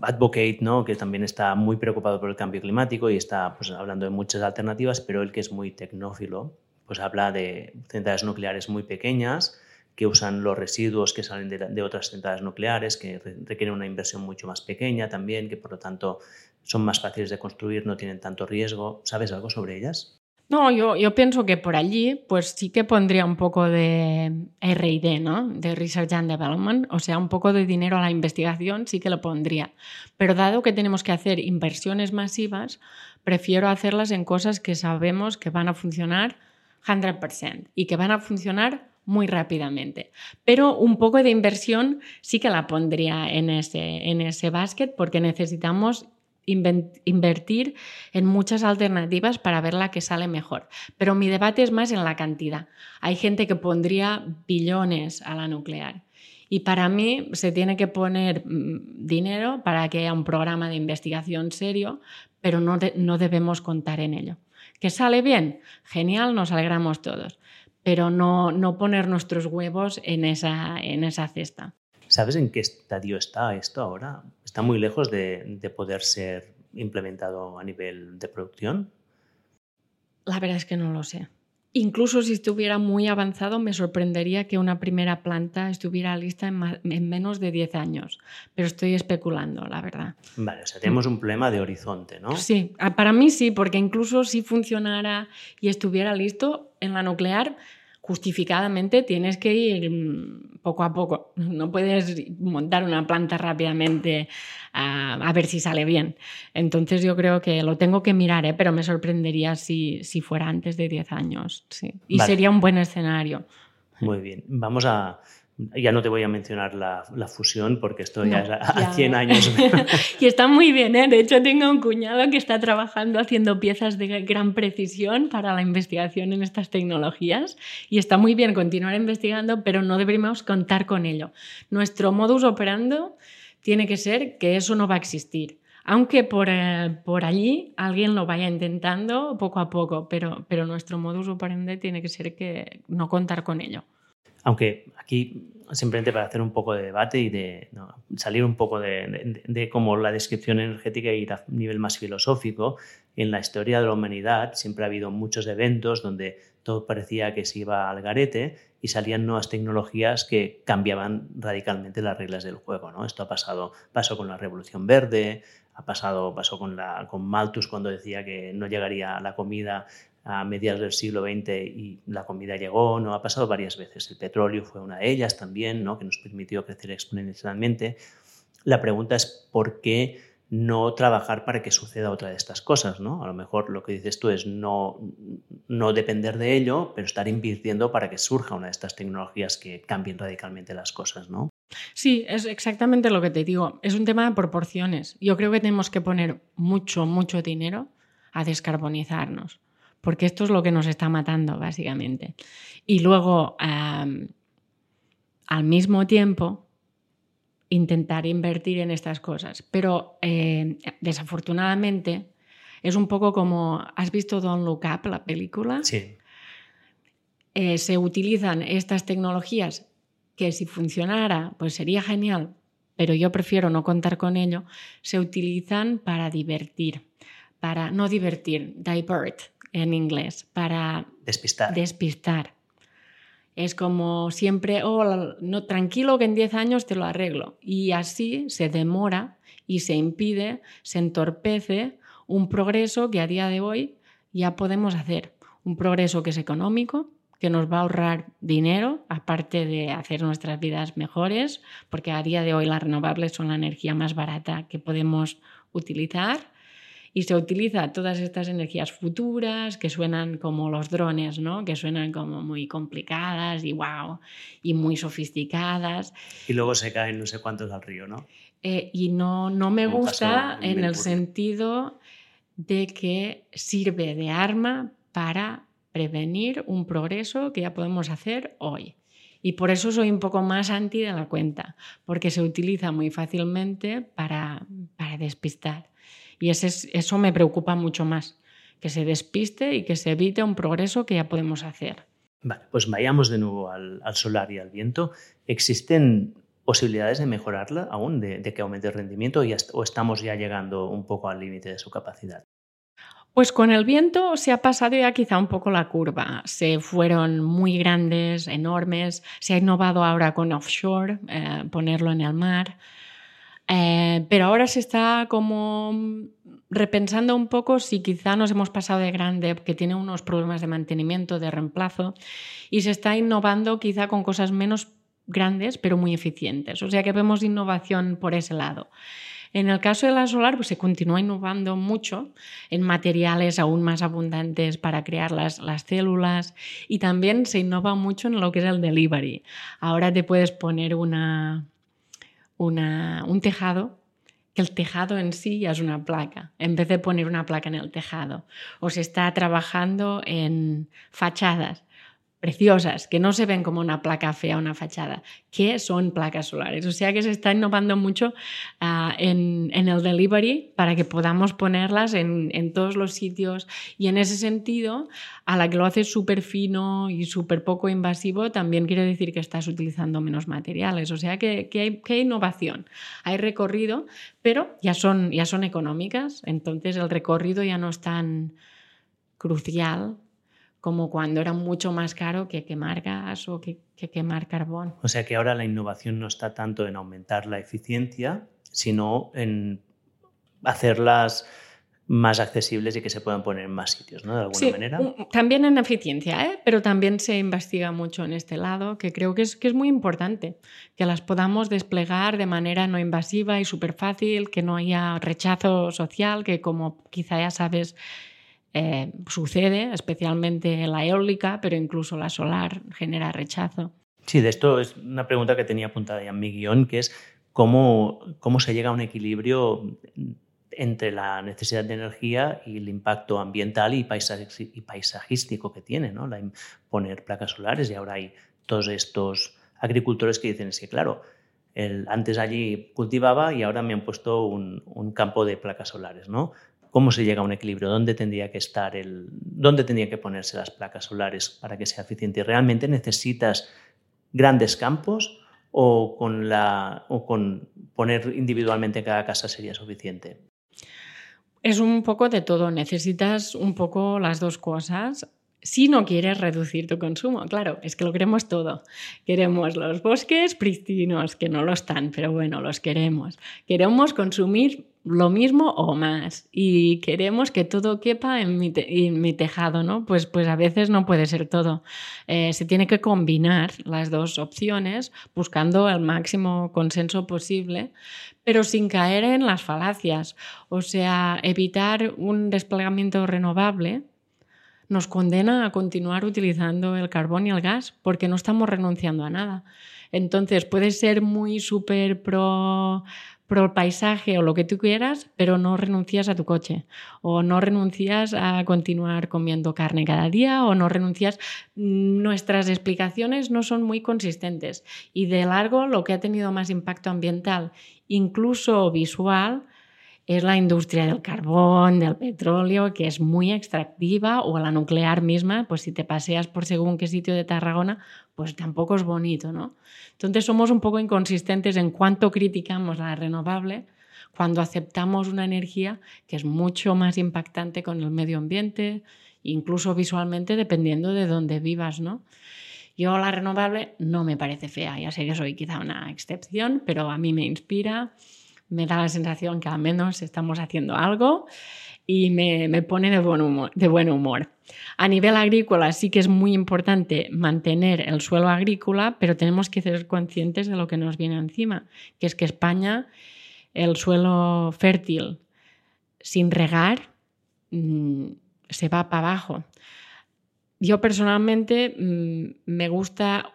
advocate, ¿no? que también está muy preocupado por el cambio climático y está pues, hablando de muchas alternativas, pero él que es muy tecnófilo, pues habla de centrales nucleares muy pequeñas que usan los residuos que salen de, otras centrales nucleares, que requieren una inversión mucho más pequeña también, que por lo tanto son más fáciles de construir, no tienen tanto riesgo. ¿Sabes algo sobre ellas? No, yo, yo, pienso que por allí pues sí que pondría un poco de RD, ¿no? De Research and Development, o sea, un poco de dinero a la investigación sí que lo pondría. Pero dado que tenemos que hacer inversiones masivas, prefiero hacerlas en cosas que sabemos que van a funcionar 100% y que van a funcionar muy rápidamente. Pero un poco de inversión sí que la pondría en ese, en ese basket porque necesitamos invertir en muchas alternativas para ver la que sale mejor. Pero mi debate es más en la cantidad. Hay gente que pondría billones a la nuclear. Y para mí se tiene que poner mm, dinero para que haya un programa de investigación serio, pero no, no debemos contar en ello. ¿Que sale bien? Genial, nos alegramos todos, pero no, no poner nuestros huevos en esa, en esa cesta. ¿Sabes en qué estadio está esto ahora? ¿Está muy lejos de, de poder ser implementado a nivel de producción? La verdad es que no lo sé. Incluso si estuviera muy avanzado, me sorprendería que una primera planta estuviera lista en, menos de 10 años. Pero estoy especulando, la verdad. Vale, o sea, tenemos un problema de horizonte, ¿no? Sí, para mí sí, porque incluso si funcionara y estuviera listo en la nuclear, justificadamente tienes que ir mm, poco a poco. No puedes montar una planta rápidamente a, ver si sale bien. Entonces yo creo que lo tengo que mirar, ¿eh? pero me sorprendería si, si fuera antes de 10 años. Sí. Y sería un buen escenario. Muy bien. Vamos a, ya no te voy a mencionar la, fusión porque esto ya es a, 100 años. y está muy bien, ¿eh? De hecho, tengo un cuñado que está trabajando haciendo piezas de gran precisión para la investigación en estas tecnologías y está muy bien continuar investigando, pero no deberíamos contar con ello. Nuestro modus operando tiene que ser que eso no va a existir. Aunque por, eh, por allí alguien lo vaya intentando poco a poco, pero, pero nuestro modus operandi tiene que ser que no contar con ello. Aunque aquí, simplemente para hacer un poco de debate y de salir un poco de, como la descripción energética y a nivel más filosófico, en la historia de la humanidad siempre ha habido muchos eventos donde todo parecía que se iba al garete y salían nuevas tecnologías que cambiaban radicalmente las reglas del juego. ¿no? Esto ha pasado, pasó con la Revolución Verde, ha pasado, pasó con, la, con Malthus cuando decía que no llegaría la comida a mediados del siglo XX y la comida llegó, ¿no? Ha pasado varias veces. El petróleo fue una de ellas también, ¿no? Que nos permitió crecer exponencialmente. La pregunta es por qué no trabajar para que suceda otra de estas cosas, ¿no? A lo mejor lo que dices tú es no, no depender de ello, pero estar invirtiendo para que surja una de estas tecnologías que cambien radicalmente las cosas, ¿no? Sí, es exactamente lo que te digo. Es un tema de proporciones. Yo creo que tenemos que poner mucho, mucho dinero a descarbonizarnos porque esto es lo que nos está matando, básicamente. Y luego, al mismo tiempo, intentar invertir en estas cosas. Pero eh, desafortunadamente, es un poco como, ¿has visto Don't Look Up, la película? Sí. Eh, se utilizan estas tecnologías que si funcionara, pues sería genial, pero yo prefiero no contar con ello, se utilizan para divertir, para no divertir, divert, en inglés para despistar. despistar. Es como siempre, oh, no, tranquilo que en 10 años te lo arreglo. Y así se demora y se impide, se entorpece un progreso que a día de hoy ya podemos hacer. Un progreso que es económico, que nos va a ahorrar dinero, aparte de hacer nuestras vidas mejores, porque a día de hoy las renovables son la energía más barata que podemos utilizar y se utiliza todas estas energías futuras que suenan como los drones, ¿no? que suenan como muy complicadas y wow, y muy sofisticadas. Y luego se caen no sé cuántos al río, ¿no? Eh, y no, no me gusta en el sentido de que sirve de arma para prevenir un progreso que ya podemos hacer hoy. Y por eso soy un poco más anti de la cuenta, porque se utiliza muy fácilmente para, para despistar. Y eso me preocupa mucho más, que se despiste y que se evite un progreso que ya podemos hacer. Vale, pues vayamos de nuevo al, solar y al viento. ¿Existen posibilidades de mejorarla aún, de, que aumente el rendimiento o estamos ya llegando un poco al límite de su capacidad? Pues con el viento se ha pasado ya quizá un poco la curva. Se fueron muy grandes, enormes. Se ha innovado ahora con offshore, eh, ponerlo en el mar. Eh, pero ahora se está como repensando un poco si quizá nos hemos pasado de grande, que tiene unos problemas de mantenimiento, de reemplazo, y se está innovando quizá con cosas menos grandes, pero muy eficientes. O sea que vemos innovación por ese lado. En el caso de la solar, pues se continúa innovando mucho en materiales aún más abundantes para crear las, las células y también se innova mucho en lo que es el delivery. Ahora te puedes poner una, un tejado que el tejado en sí ya es una placa, en vez de poner una placa en el tejado. O se está trabajando en fachadas preciosas, que no se ven como una placa fea, una fachada, que son placas solares. O sea que se está innovando mucho ah, en, el delivery para que podamos ponerlas en, todos los sitios y en ese sentido, a la que lo haces súper fino y súper poco invasivo, también quiere decir que estás utilizando menos materiales. O sea que, hay, que hay, innovación, hay recorrido, pero ya son, ya son económicas, entonces el recorrido ya no es tan crucial como cuando era mucho más caro que quemar gas o que, quemar carbón. O sea que ahora la innovación no está tanto en aumentar la eficiencia, sino en hacerlas más accesibles y que se puedan poner en más sitios, ¿no? De alguna manera. También en eficiencia, ¿eh? pero también se investiga mucho en este lado, que creo que es, que es muy importante, que las podamos desplegar de manera no invasiva y súper fácil, que no haya rechazo social, que como quizá ya sabes, eh, sucede, especialmente la eólica, pero incluso la solar genera rechazo. Sí, de esto es una pregunta que tenía apuntada ya en mi guion, que es cómo, cómo se llega a un equilibrio entre la necesidad de energía y el impacto ambiental y, paisajístico que tiene, ¿no? La, poner placas solares y ahora hay todos estos agricultores que dicen es que claro, el, antes allí cultivaba y ahora me han puesto un, un, campo de placas solares, ¿no? ¿Cómo se llega a un equilibrio? ¿Dónde tendría que estar el, dónde tendría que ponerse las placas solares para que sea eficiente? ¿Realmente necesitas grandes campos o con, la, o con poner individualmente cada casa sería suficiente? Es un poco de todo, necesitas un poco las dos cosas si no quieres reducir tu consumo. Claro, es que lo queremos todo. Queremos los bosques pristinos, que no lo están, pero bueno, los queremos. Queremos consumir lo mismo o más y queremos que todo quepa en mi, tejado, ¿no? Pues, pues a veces no puede ser todo. Eh, se tiene que combinar las dos opciones buscando el máximo consenso posible, pero sin caer en las falacias. O sea, evitar un desplegamiento renovable nos condena a continuar utilizando el carbón y el gas porque no estamos renunciando a nada. Entonces, puede ser muy súper pro, pro paisaje o lo que tú quieras, pero no renuncias a tu coche o no renuncias a continuar comiendo carne cada día o no renuncias. Nuestras explicaciones no son muy consistentes y de largo lo que ha tenido más impacto ambiental, incluso visual, es la industria del carbón, del petróleo, que es muy extractiva, o la nuclear misma, pues si te paseas por según qué sitio de Tarragona, pues tampoco es bonito, ¿no? Entonces somos un poco inconsistentes en cuanto criticamos la renovable cuando aceptamos una energía que es mucho más impactante con el medio ambiente, incluso visualmente, dependiendo de dónde vivas, ¿no? Yo la renovable no me parece fea, ya sé que soy quizá una excepción, pero a mí me inspira me da la sensación que al menos estamos haciendo algo y me, pone de buen, humor, de buen humor. A nivel agrícola sí que es muy importante mantener el suelo agrícola, pero tenemos que ser conscientes de lo que nos viene encima, que es que España, el suelo fértil sin regar, mm, se va para abajo. Yo personalmente mm, me gusta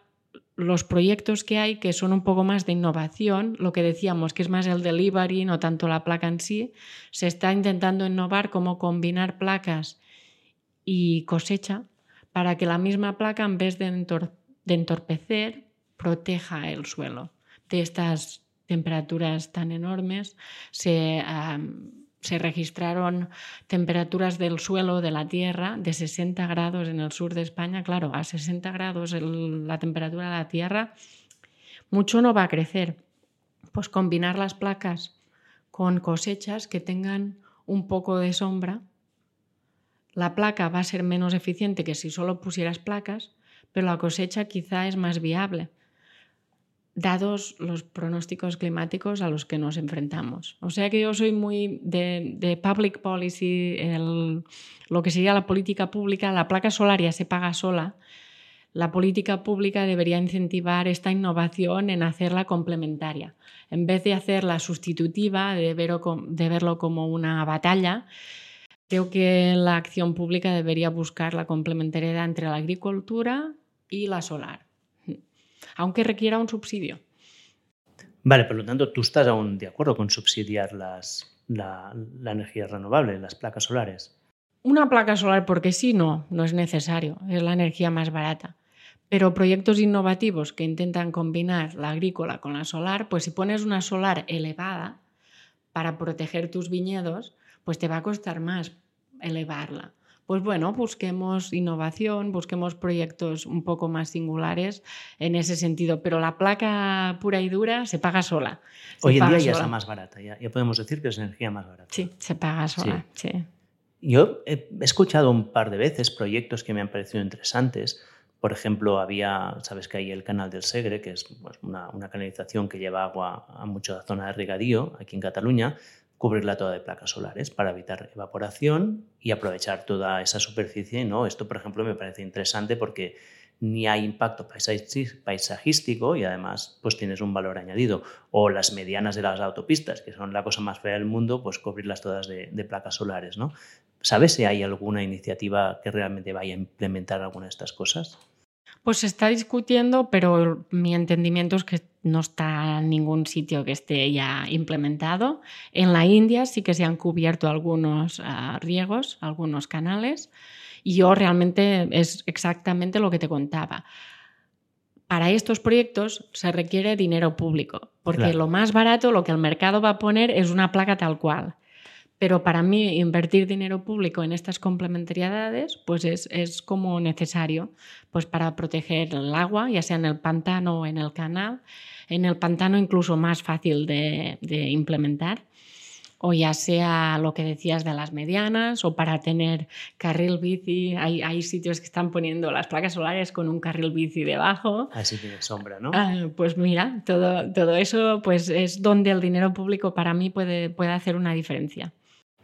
los proyectos que hay que son un poco más de innovación, lo que decíamos que es más el delivery, no tanto la placa en sí, se está intentando innovar cómo combinar placas y cosecha para que la misma placa en vez de, entorpecer proteja el suelo de estas temperaturas tan enormes. Se, se registraron temperaturas del suelo, de la tierra, de 60 grados en el sur de España. Claro, a 60 grados la temperatura de la tierra, mucho no va a crecer. Pues combinar las placas con cosechas que tengan un poco de sombra la placa va a ser menos eficiente que si solo pusieras placas, pero la cosecha quizá es más viable, dados los pronósticos climáticos a los que nos enfrentamos. O sea que yo soy muy de, public policy, lo que sería la política pública, la placa solar ya se paga sola. La política pública debería incentivar esta innovación en hacerla complementaria. En vez de hacerla sustitutiva, de verlo como una batalla, Creo que la acción pública debería buscar la complementariedad entre la agricultura y la solar, aunque requiera un subsidio. Vale, por lo tanto, tú estás aún de acuerdo con subsidiar las, la, energía renovable, las placas solares. Una placa solar, porque sí, no, no es necesario, es la energía más barata. Pero proyectos innovativos que intentan combinar la agrícola con la solar, pues si pones una solar elevada para proteger tus viñedos, pues te va a costar más elevarla. Pues bueno, busquemos innovación, busquemos proyectos un poco más singulares en ese sentido, pero la placa pura y dura se paga sola. Hoy en día ya es más barata, ya, podemos decir que es energía más barata. Sí, se paga sola, sí. Yo he escuchado un par de veces proyectos que me han parecido interesantes. Por ejemplo, había, sabes que hay el canal del Segre, que es pues, una, una, canalización que lleva agua a mucha zona de regadío aquí en Cataluña, cubrirla toda de placas solares para evitar evaporación y aprovechar toda esa superficie. ¿no? Esto, por ejemplo, me parece interesante porque ni hay impacto paisajístico y además pues tienes un valor añadido. O las medianas de las autopistas, que son la cosa más fea del mundo, pues cubrirlas todas de, placas solares. ¿no? ¿Sabes si hay alguna iniciativa que realmente vaya a implementar alguna de estas cosas? Pues se está discutiendo, pero mi entendimiento es que no está en ningún sitio que esté ya implementado. En la India sí que se han cubierto algunos ah, riegos, algunos canales, y yo realmente es exactamente lo que te contaba. Para estos proyectos se requiere dinero público, porque lo más barato, lo que el mercado va a poner es una placa tal cual. Pero para mí invertir dinero público en estas complementariedades pues es, como necesario pues para proteger el agua, ya sea en el pantano o en el canal. En el pantano incluso más fácil de, implementar o ya sea lo que decías de las medianas o para tener carril bici. Hay, hay, sitios que están poniendo las placas solares con un carril bici debajo. Así tiene sombra, ¿no? Ah, pues mira, todo, todo eso pues es donde el dinero público para mí puede, puede hacer una diferencia.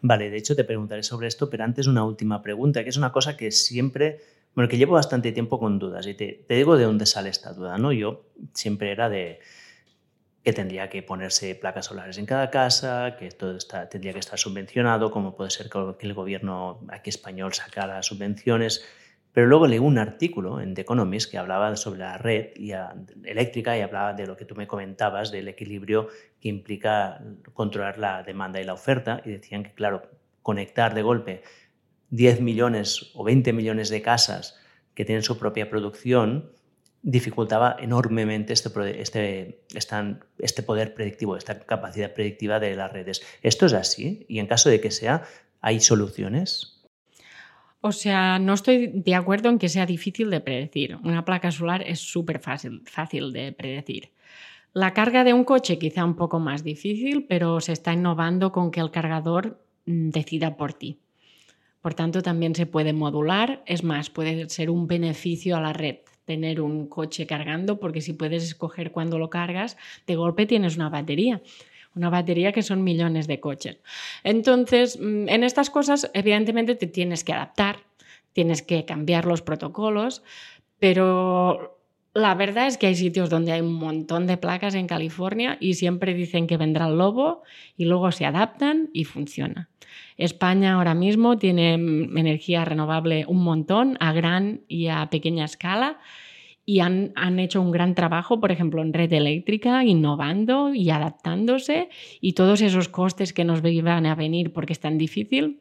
Vale, de hecho te preguntaré sobre esto, pero antes una última pregunta, que es una cosa que siempre, bueno, que llevo bastante tiempo con dudas y te, digo de dónde sale esta duda, ¿no? Yo siempre era de que tendría que ponerse placas solares en cada casa, que todo está, tendría que estar subvencionado, como puede ser que el gobierno aquí español sacara subvenciones. Pero luego leí un artículo en The Economist que hablaba sobre la red eléctrica y hablaba de lo que tú me comentabas, del equilibrio que implica controlar la demanda y la oferta. Y decían que, claro, conectar de golpe 10 millones o 20 millones de casas que tienen su propia producción dificultaba enormemente este, este, este poder predictivo, esta capacidad predictiva de las redes. ¿Esto es así? Y en caso de que sea, ¿hay soluciones? O sea, no estoy de acuerdo en que sea difícil de predecir. Una placa solar es súper fácil, de predecir. La carga de un coche quizá un poco más difícil, pero se está innovando con que el cargador mm, decida por ti. Por tanto, también se puede modular. Es más, puede ser un beneficio a la red tener un coche cargando, porque si puedes escoger cuándo lo cargas, de golpe tienes una batería una batería que son millones de coches. Entonces, mm, en estas cosas, evidentemente, te tienes que adaptar, tienes que cambiar los protocolos, pero la verdad es que hay sitios donde hay un montón de placas en California y siempre dicen que vendrá el lobo y luego se adaptan y funciona. España ahora mismo tiene mm, energía renovable un montón a gran y a pequeña escala y han, han, hecho un gran trabajo, por ejemplo, en red eléctrica, innovando y adaptándose y todos esos costes que nos iban a venir porque es tan difícil,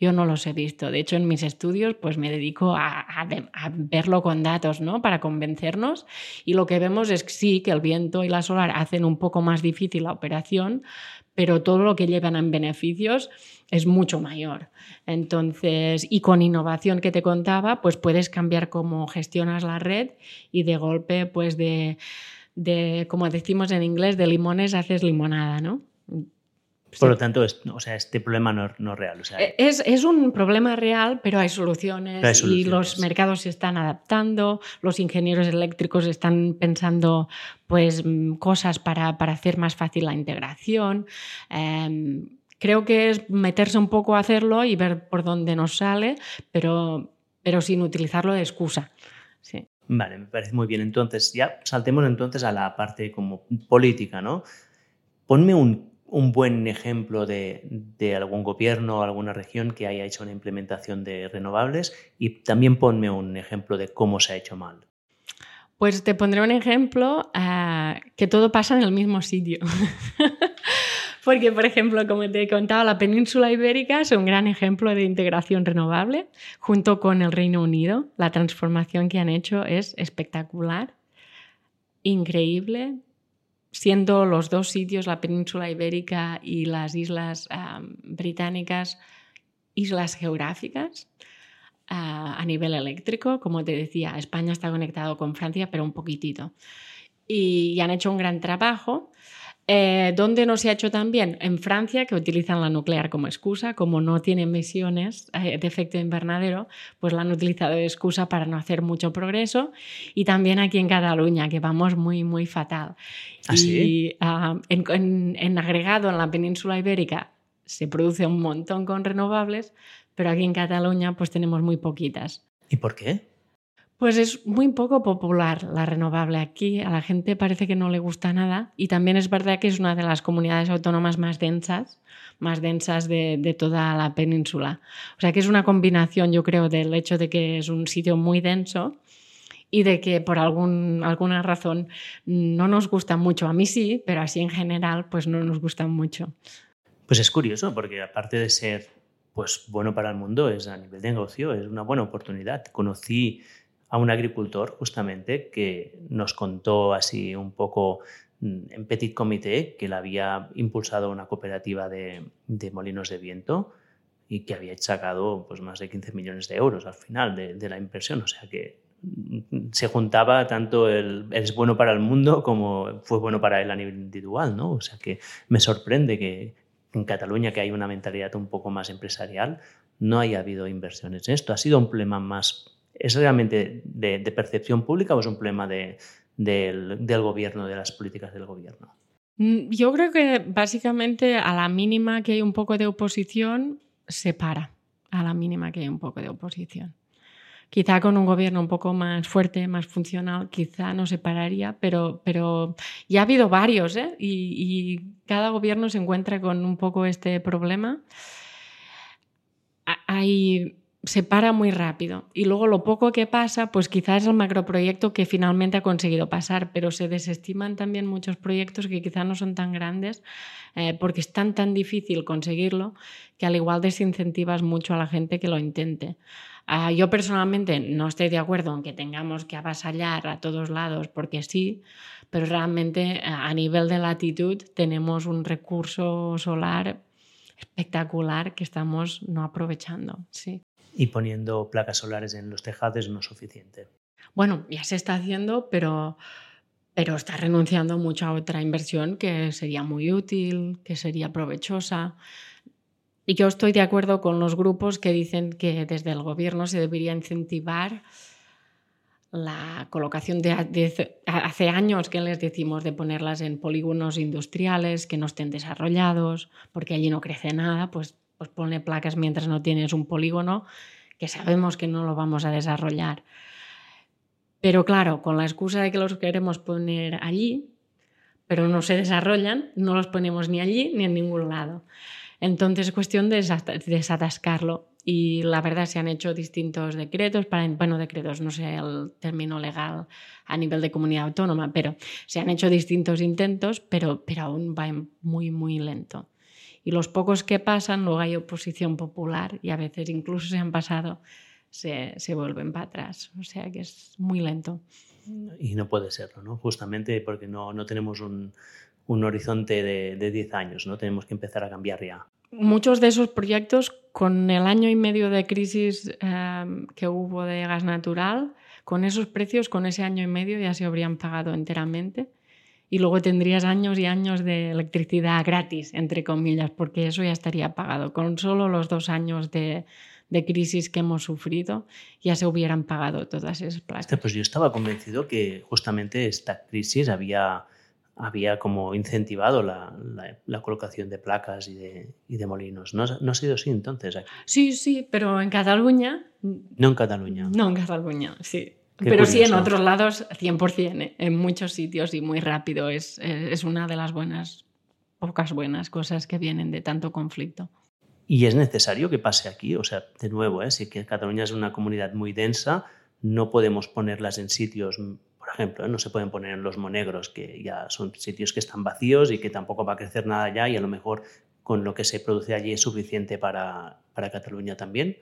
yo no los he visto. De hecho, en mis estudios pues me dedico a, a, a, verlo con datos, ¿no? Para convencernos y lo que vemos es que sí, que el viento y la solar hacen un poco más difícil la operación, pero todo lo que llevan en beneficios es mucho mayor. Entonces, y con innovación que te contaba, pues puedes cambiar cómo gestionas la red y de golpe, pues de, de como decimos en inglés, de limones haces limonada, ¿no? Por lo tanto, o sea, este problema no, no es real. E, es, es, un problema real, pero hay soluciones, y los mercados se están adaptando, los ingenieros eléctricos están pensando pues, mm, cosas para, para hacer más fácil la integración. Em, creo que es meterse un poco a hacerlo y ver por dónde nos sale, pero, pero sin utilizarlo de excusa. Sí. Vale, me parece muy bien. Entonces, ya saltemos entonces a la parte como política, ¿no? Ponme un, un buen ejemplo de, algún gobierno o alguna región que haya hecho una implementación de renovables y también ponme un ejemplo de cómo se ha hecho mal. Pues te pondré un ejemplo uh, que todo pasa en el mismo sitio. Porque, por ejemplo, como te he contado, la península ibérica es un gran ejemplo de integración renovable junto con el Reino Unido. La transformación que han hecho es espectacular, increíble, siendo los dos sitios, la península ibérica y las islas británicas, islas geográficas. a nivel eléctrico, como te decía, España está conectado con Francia, pero un poquitito. y han hecho un gran trabajo eh, ¿Dónde no se ha hecho también? En Francia, que utilizan la nuclear como excusa, como no tiene emisiones eh, de efecto invernadero, pues la han utilizado de excusa para no hacer mucho progreso. Y también aquí en Cataluña, que vamos muy, muy fatal. ¿Ah, y ah, en, en agregado en la península ibérica se produce un montón con renovables, pero aquí en Cataluña pues tenemos muy poquitas. ¿Y por qué? Pues es muy poco popular la renovable aquí, a la gente parece que no le gusta nada y también es verdad que es una de las comunidades autónomas más densas, más densas de, toda la península. O sea que es una combinación, yo creo, del hecho de que es un sitio muy denso y de que por algún, alguna razón no nos gusta mucho. A mí sí, pero así en general pues no nos gustan mucho. Pues es curioso porque aparte de ser pues bueno para el mundo, es a nivel de negocio, es una buena oportunidad. Conocí a un agricultor justamente que nos contó así un poco mm, en petit comité que le había impulsado una cooperativa de, molinos de viento y que había sacado pues, más de 15 millones de euros al final de, la inversión. O sea que mm, se juntaba tanto el es bueno para el mundo como fue bueno para él a nivel individual, ¿no? O sea que me sorprende que en Cataluña, que hay una mentalidad un poco más empresarial, no haya habido inversiones en esto. Ha sido un problema más ¿Es realmente de, percepción pública o es un problema del, gobierno, de las políticas del gobierno? Mm, yo creo que básicamente a la mínima que hay un poco de oposición, se para. A la mínima que hay un poco de oposición. Quizá con un gobierno un poco más fuerte, más funcional, quizá no se pararía, pero, pero ya ha habido varios ¿eh? y, y cada gobierno se encuentra con un poco este problema. Hay se para muy rápido. Y luego lo poco que pasa, pues quizás es el macroproyecto que finalmente ha conseguido pasar, pero se desestiman también muchos proyectos que quizás no son tan grandes eh, porque es tan, tan difícil conseguirlo que al igual desincentivas mucho a la gente que lo intente. Ah, yo personalmente no estoy de acuerdo en que tengamos que avasallar a todos lados porque sí, pero realmente a nivel de latitud tenemos un recurso solar espectacular que estamos no aprovechando. Sí y poniendo placas solares en los tejados no es suficiente. Bueno, ya se está haciendo, pero, pero está renunciando mucho a otra inversión que sería muy útil, que sería provechosa. Y yo estoy de acuerdo con los grupos que dicen que desde el gobierno se debería incentivar la colocación de, hace años que les decimos de ponerlas en polígonos industriales que no estén desarrollados porque allí no crece nada, pues pues ponle placas mientras no tienes un polígono que sabemos que no lo vamos a desarrollar. Pero claro, con la excusa de que los queremos poner allí, pero no se desarrollan, no los ponemos ni allí ni en ningún lado. Entonces es cuestión de desatascarlo. Y la verdad se han hecho distintos decretos, para, bueno, decretos, no sé el término legal a nivel de comunidad autónoma, pero se han hecho distintos intentos, pero, pero aún va muy, muy lento. Y los pocos que pasan, luego hay oposición popular y a veces incluso se han pasado, se, se vuelven para atrás. O sea que es muy lento. Y no puede serlo, ¿no? Justamente porque no, no tenemos un, un, horizonte de 10 años, ¿no? Tenemos que empezar a cambiar ya. Muchos de esos proyectos, con el año y medio de crisis eh, que hubo de gas natural, con esos precios, con ese año y medio ya se habrían pagado enteramente y luego tendrías años y años de electricidad gratis, entre comillas, porque eso ya estaría pagado. Con solo los dos años de, de crisis que hemos sufrido, ya se hubieran pagado todas esas placas. Pues yo estaba convencido que justamente esta crisis había, había como incentivado la, la, colocación de placas y de, y de molinos. ¿No, ¿No, ha sido así entonces? Sí, sí, pero en Cataluña... No en Cataluña. No en Cataluña, sí. Pero sí, en otros lados, 100%, ¿eh? en muchos sitios y muy rápido. Es, es una de las buenas, pocas buenas cosas que vienen de tanto conflicto. Y es necesario que pase aquí. O sea, de nuevo, ¿eh? si que Cataluña es una comunidad muy densa, no podemos ponerlas en sitios, por ejemplo, ¿eh? no se pueden poner en los monegros, que ya son sitios que están vacíos y que tampoco va a crecer nada allá y a lo mejor con lo que se produce allí es suficiente para, para Cataluña también.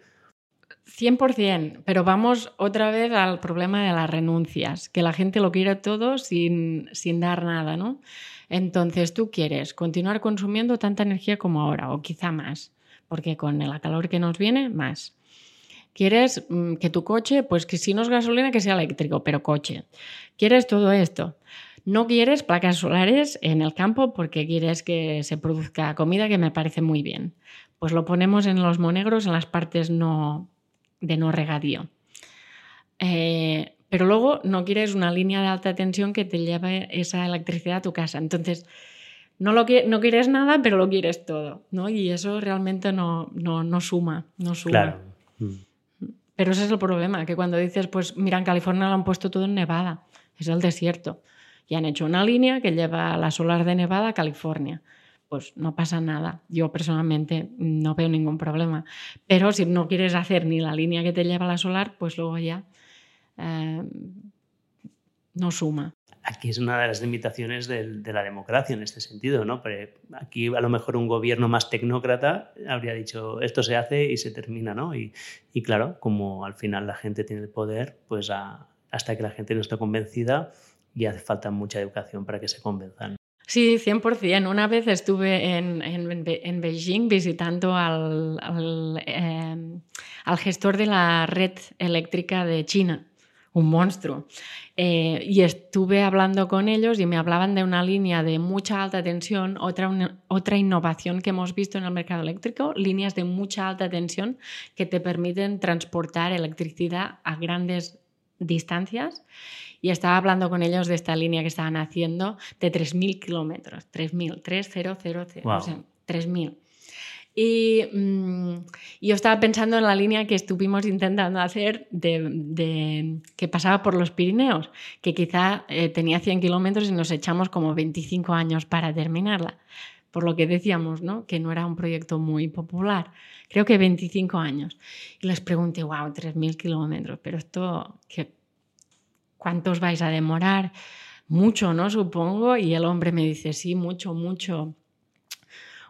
100%, pero vamos otra vez al problema de las renuncias, que la gente lo quiere todo sin, sin dar nada, ¿no? Entonces tú quieres continuar consumiendo tanta energía como ahora, o quizá más, porque con la calor que nos viene, más. Quieres mm, que tu coche, pues que si no es gasolina, que sea eléctrico, pero coche. Quieres todo esto. No quieres placas solares en el campo porque quieres que se produzca comida, que me parece muy bien. Pues lo ponemos en los monegros, en las partes no, de no regadío. Eh, pero luego no quieres una línea de alta tensión que te lleve esa electricidad a tu casa. Entonces, no, lo no quieres nada, pero lo quieres todo. ¿no? Y eso realmente no, no, suma. No suma. Claro. Mm. Pero ese es el problema, que cuando dices, pues mira, en California lo han puesto todo en Nevada, es el desierto. Y han hecho una línea que lleva la solar de Nevada a California pues no pasa nada. Yo personalmente no veo ningún problema. Pero si no quieres hacer ni la línea que te lleva la solar, pues luego ya eh, no suma. Aquí es una de las limitaciones de, la democracia en este sentido, ¿no? Aquí a lo mejor un gobierno más tecnócrata habría dicho esto se hace y se termina, ¿no? Y, claro, como al final la gente tiene el poder, pues hasta que la gente no esté convencida y hace falta mucha educación para que se convenzan. Sí, 100%. Una vez estuve en, en, Beijing visitando al, em, al, gestor de la red eléctrica de China, un monstruo. Eh, y estuve hablando con ellos y me hablaban de una línea de mucha alta tensión, otra, otra innovación que hemos visto en el mercado eléctrico, líneas de mucha alta tensión que te permiten transportar electricidad a grandes distancias y estaba hablando con ellos de esta línea que estaban haciendo de 3.000 kilómetros, 3.000, 3.000, o sea, 3.000. Y mm, yo estaba pensando en la línea que estuvimos intentando hacer de, que pasaba por los Pirineos, que quizá eh, tenía 100 kilómetros y nos echamos como 25 años para terminarla. Por lo que decíamos, ¿no? que no era un proyecto muy popular. Creo que 25 años. Y les pregunté, wow, 3.000 kilómetros, pero esto, ¿qué, ¿cuántos vais a demorar? Mucho, ¿no? Supongo. Y el hombre me dice, sí, mucho, mucho.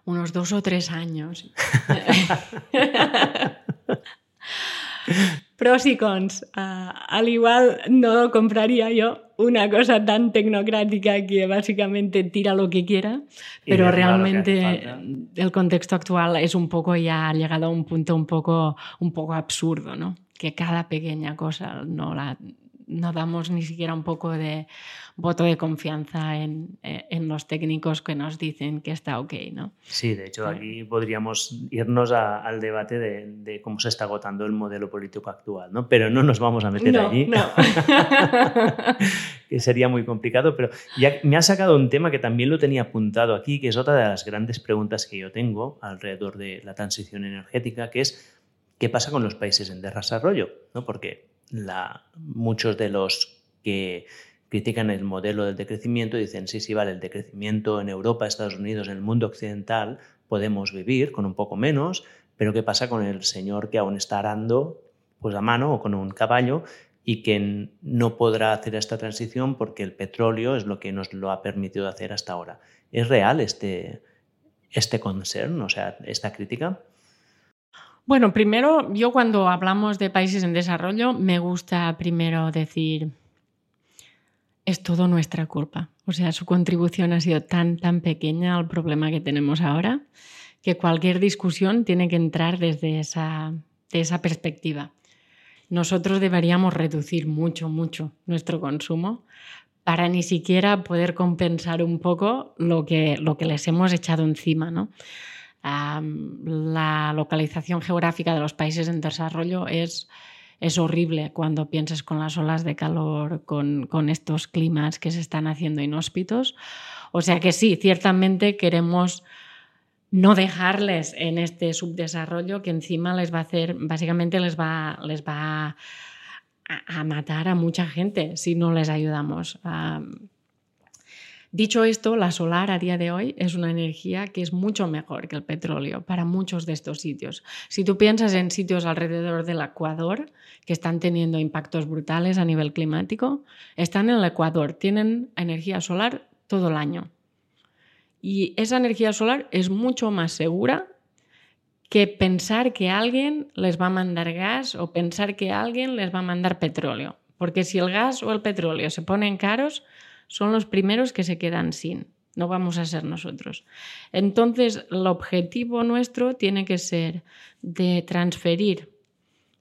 Unos dos o tres años. Pros y cons. Ah, al igual no compraría yo una cosa tan tecnocrática que básicamente tira lo que quiera, pero realmente el contexto actual es un poco ya ha llegado a un punto un poco, un poco absurdo, ¿no? Que cada pequeña cosa no la, no damos ni siquiera un poco de voto de confianza en, eh, en, los técnicos que nos dicen que está ok, ¿no? Sí, de hecho aquí podríamos irnos al debate de, de, cómo se está agotando el modelo político actual, ¿no? Pero no nos vamos a meter allí, no. que sería muy complicado, pero ya me ha sacado un tema que también lo tenía apuntado aquí, que es otra de las grandes preguntas que yo tengo alrededor de la transición energética, que es ¿qué pasa con los países en desarrollo? ¿no? Porque muchos de los que critican el modelo del decrecimiento dicen, sí, sí, vale, el decrecimiento en Europa, Estados Unidos, en el mundo occidental, podemos vivir con un poco menos, pero ¿qué pasa con el señor que aún está arando pues, a mano o con un caballo y que no podrá hacer esta transición porque el petróleo es lo que nos lo ha permitido hacer hasta ahora? ¿Es real este, este concern, o sea, esta crítica? Bueno, primero, yo cuando hablamos de países en desarrollo, me gusta primero decir, es todo nuestra culpa. O sea, su contribución ha sido tan, tan pequeña al problema que tenemos ahora, que cualquier discusión tiene que entrar desde esa, de esa perspectiva. Nosotros deberíamos reducir mucho, mucho nuestro consumo para ni siquiera poder compensar un poco lo que, lo que les hemos echado encima. ¿no? La localización geográfica de los países en desarrollo es, es horrible cuando piensas con las olas de calor, con, con, estos climas que se están haciendo inhóspitos. O sea que sí, ciertamente queremos no dejarles en este subdesarrollo que encima les va a hacer, básicamente les va, les va a, matar a mucha gente si no les ayudamos. Dicho esto, la solar a día de hoy es una energía que es mucho mejor que el petróleo para muchos de estos sitios. Si tú piensas en sitios alrededor del Ecuador que están teniendo impactos brutales a nivel climático, están en el Ecuador, tienen energía solar todo el año. Y esa energía solar es mucho más segura que pensar que alguien les va a mandar gas o pensar que alguien les va a mandar petróleo. Porque si el gas o el petróleo se ponen caros, son los primeros que se quedan sin. No vamos a ser nosotros. Entonces, el objetivo nuestro tiene que ser de transferir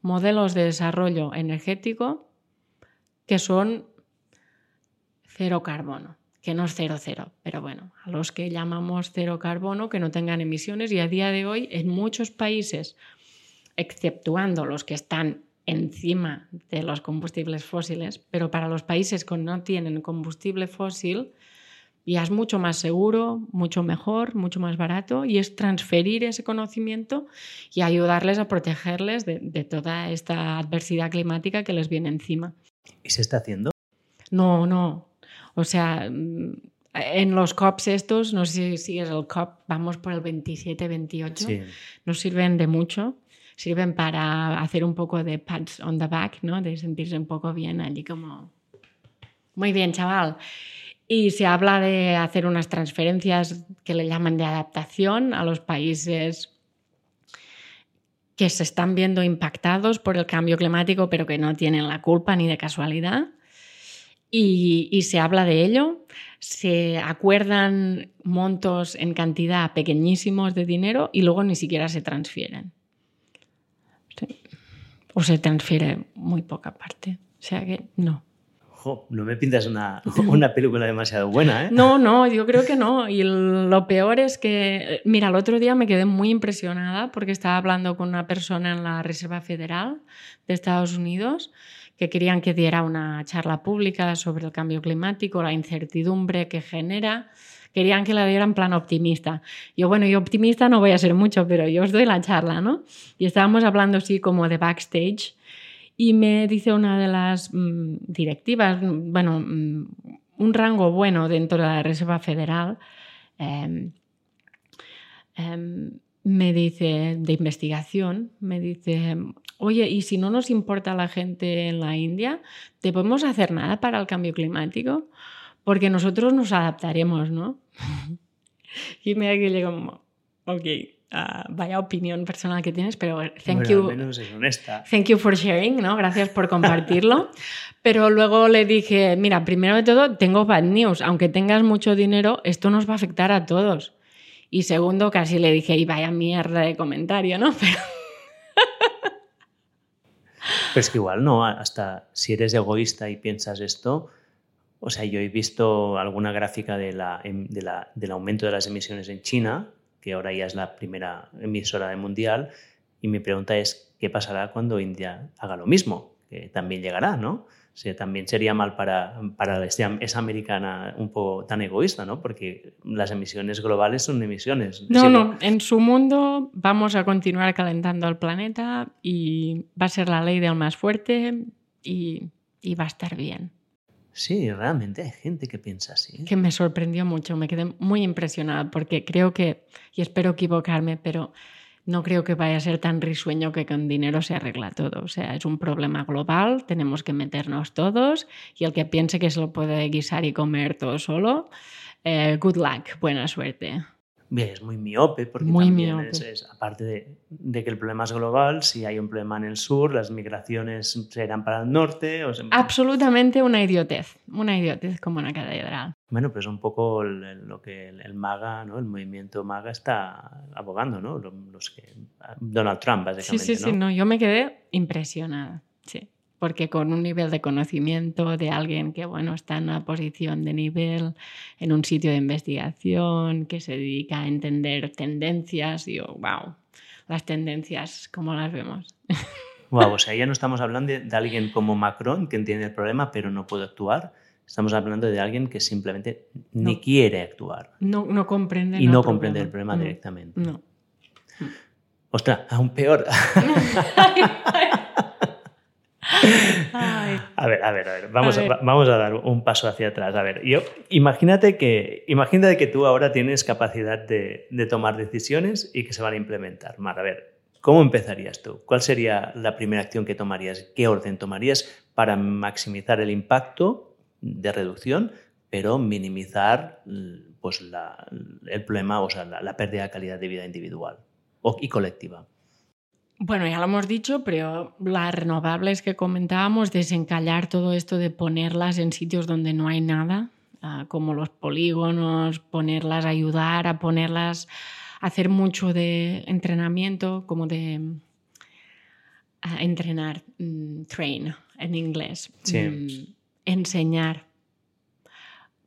modelos de desarrollo energético que son cero carbono que no es cero cero, pero bueno, a los que llamamos cero carbono, que no tengan emisiones y a día de hoy en muchos países, exceptuando los que están encima de los combustibles fósiles, pero para los países que no tienen combustible fósil, ya es mucho más seguro, mucho mejor, mucho más barato y es transferir ese conocimiento y ayudarles a protegerles de, de toda esta adversidad climática que les viene encima. ¿Y se está haciendo? No, no, o sea, en los COPs estos, no sé si es el COP, vamos por el 27, 28, nos sirven de mucho. Sirven para hacer un poco de pats on the back, ¿no? De sentirse un poco bien allí como... Muy bien, chaval. Y se habla de hacer unas transferencias que le llaman de adaptación a los países que se están viendo impactados por el cambio climático, pero que no tienen la culpa ni de casualidad y, se habla de ello, se acuerdan montos en cantidad pequeñísimos de dinero y luego ni siquiera se transfieren. O se transfiere muy poca parte. O sea que no. no me pintas una, una, película demasiado buena, ¿eh? No, no, yo creo que no. Y lo peor es que, mira, el otro día me quedé muy impresionada porque estaba hablando con una persona en la Reserva Federal de Estados Unidos que querían que diera una charla pública sobre el cambio climático, la incertidumbre que genera. Querían que la diera en plan optimista. Yo, bueno, yo optimista no voy a ser mucho, pero yo os doy la charla, ¿no? Y estábamos hablando así como de backstage y me dice una de las mm, directivas, bueno, mm, un rango bueno dentro de la Reserva Federal, em, em, me dice, de investigación, me dice, oye, ¿y si no nos importa la gente en la India, ¿te podemos hacer nada para el cambio climático? Porque nosotros nos adaptaremos, ¿no? y me da como, ok, ah, vaya opinión personal que tienes, pero thank you. Thank you for sharing, ¿no? Gracias por compartirlo. pero luego le dije, mira, primero de todo, tengo bad news. Aunque tengas mucho dinero, esto nos va a afectar a todos. Y segundo, casi le dije, y vaya mierda de comentario, ¿no? Pero... Pero es que igual no, hasta si eres egoísta y piensas esto, o sea, yo he visto alguna gráfica de la, em, de la, del aumento de las emisiones en China, que ahora ya es la primera emisora de mundial, y mi pregunta es, ¿qué pasará cuando India haga lo mismo? Que también llegará, ¿no? también sería mal para, para esa americana un poco tan egoísta, ¿no? Porque las emisiones globales son emisiones. No, no, en su mundo vamos a continuar calentando el planeta y va a ser la ley del más fuerte y, y va a estar bien. Sí, realmente hay gente que piensa así. Que me sorprendió mucho, me quedé muy impresionada porque creo que, y espero equivocarme, pero no creo que vaya a ser tan risueño que con dinero se arregla todo. O sea, es un problema global, tenemos que meternos todos y el que piense que se lo puede guisar y comer todo solo, eh, good luck, buena suerte. Bien, es muy miope porque muy también Es, aparte de, de, que el problema es global, si hay un problema en el sur, las migraciones serán para el norte. Absolutamente una idiotez, una idiotez como una catedral. Bueno, pues un poco lo que el, MAGA, ¿no? el movimiento MAGA está abogando, ¿no? Los que, Donald Trump, básicamente. Sí, sí, sí, no, yo me quedé impresionada, sí. Porque con un nivel de conocimiento de alguien que bueno, está en una posición de nivel, en un sitio de investigación, que se dedica a entender tendencias, y wow, las tendencias, ¿cómo las vemos? Wow, o sea, ya no estamos hablando de, alguien como Macron que entiende el problema pero no puede actuar. Estamos hablando de alguien que simplemente ni quiere actuar. No, no comprende. Y no, comprende el problema directamente. No. Ostras, aún peor. A ver, a ver, a ver. Vamos a, vamos a dar un paso hacia atrás. A ver, yo, imagínate que, imagínate que tú ahora tienes capacidad de, de tomar decisiones y que se van a implementar. Mar, a ver, ¿cómo empezarías tú? ¿Cuál sería la primera acción que tomarías? ¿Qué orden tomarías para maximizar el impacto de reducción, pero minimizar pues, la, el problema, o sea, la, la, pérdida de calidad de vida individual y colectiva? Bueno, ya lo hemos dicho, pero las renovables que comentábamos, desencallar todo esto de ponerlas en sitios donde no hay nada, ah, como los polígonos, ponerlas, ayudar a ponerlas, hacer mucho de entrenamiento, como de ah, entrenar, mm, train en inglés, mm, enseñar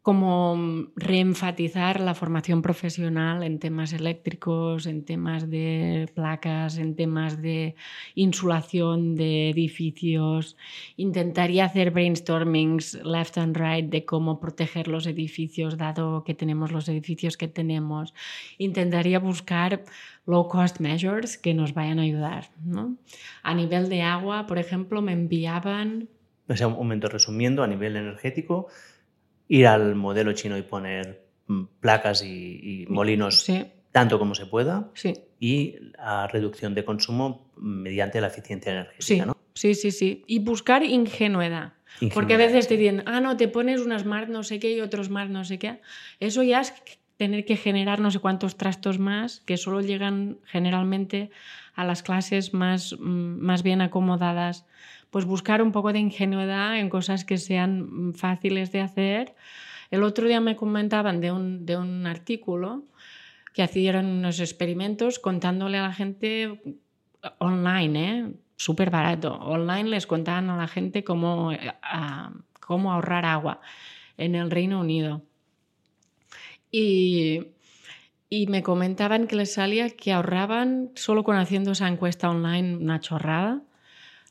como reenfatizar la formación profesional en temas eléctricos, en temas de placas, en temas de insulación de edificios. Intentaría hacer brainstormings left and right de cómo proteger los edificios, dado que tenemos los edificios que tenemos. Intentaría buscar low cost measures que nos vayan a ayudar. A nivel de agua, por ejemplo, me enviaban... O sea, un momento resumiendo, a nivel energético, ir al modelo chino y poner mm, placas y, molinos tanto como se pueda y a reducción de consumo mediante la eficiencia energética. ¿no? sí, sí, sí. Y buscar ingenuidad. Porque a veces te dicen, ah, no, te pones una smart no sé qué y otro smart no sé qué. Eso ya es tener que generar no sé cuántos trastos más que solo llegan generalmente a las clases más, mm, más bien acomodadas pues buscar un poco de ingenuidad en cosas que sean fáciles de hacer. El otro día me comentaban de un, de un artículo que hacían unos experimentos contándole a la gente online, ¿eh? súper barato. Online les contaban a la gente cómo, cómo ahorrar agua en el Reino Unido. Y, y, me comentaban que les salía que ahorraban solo con haciendo esa encuesta online una chorrada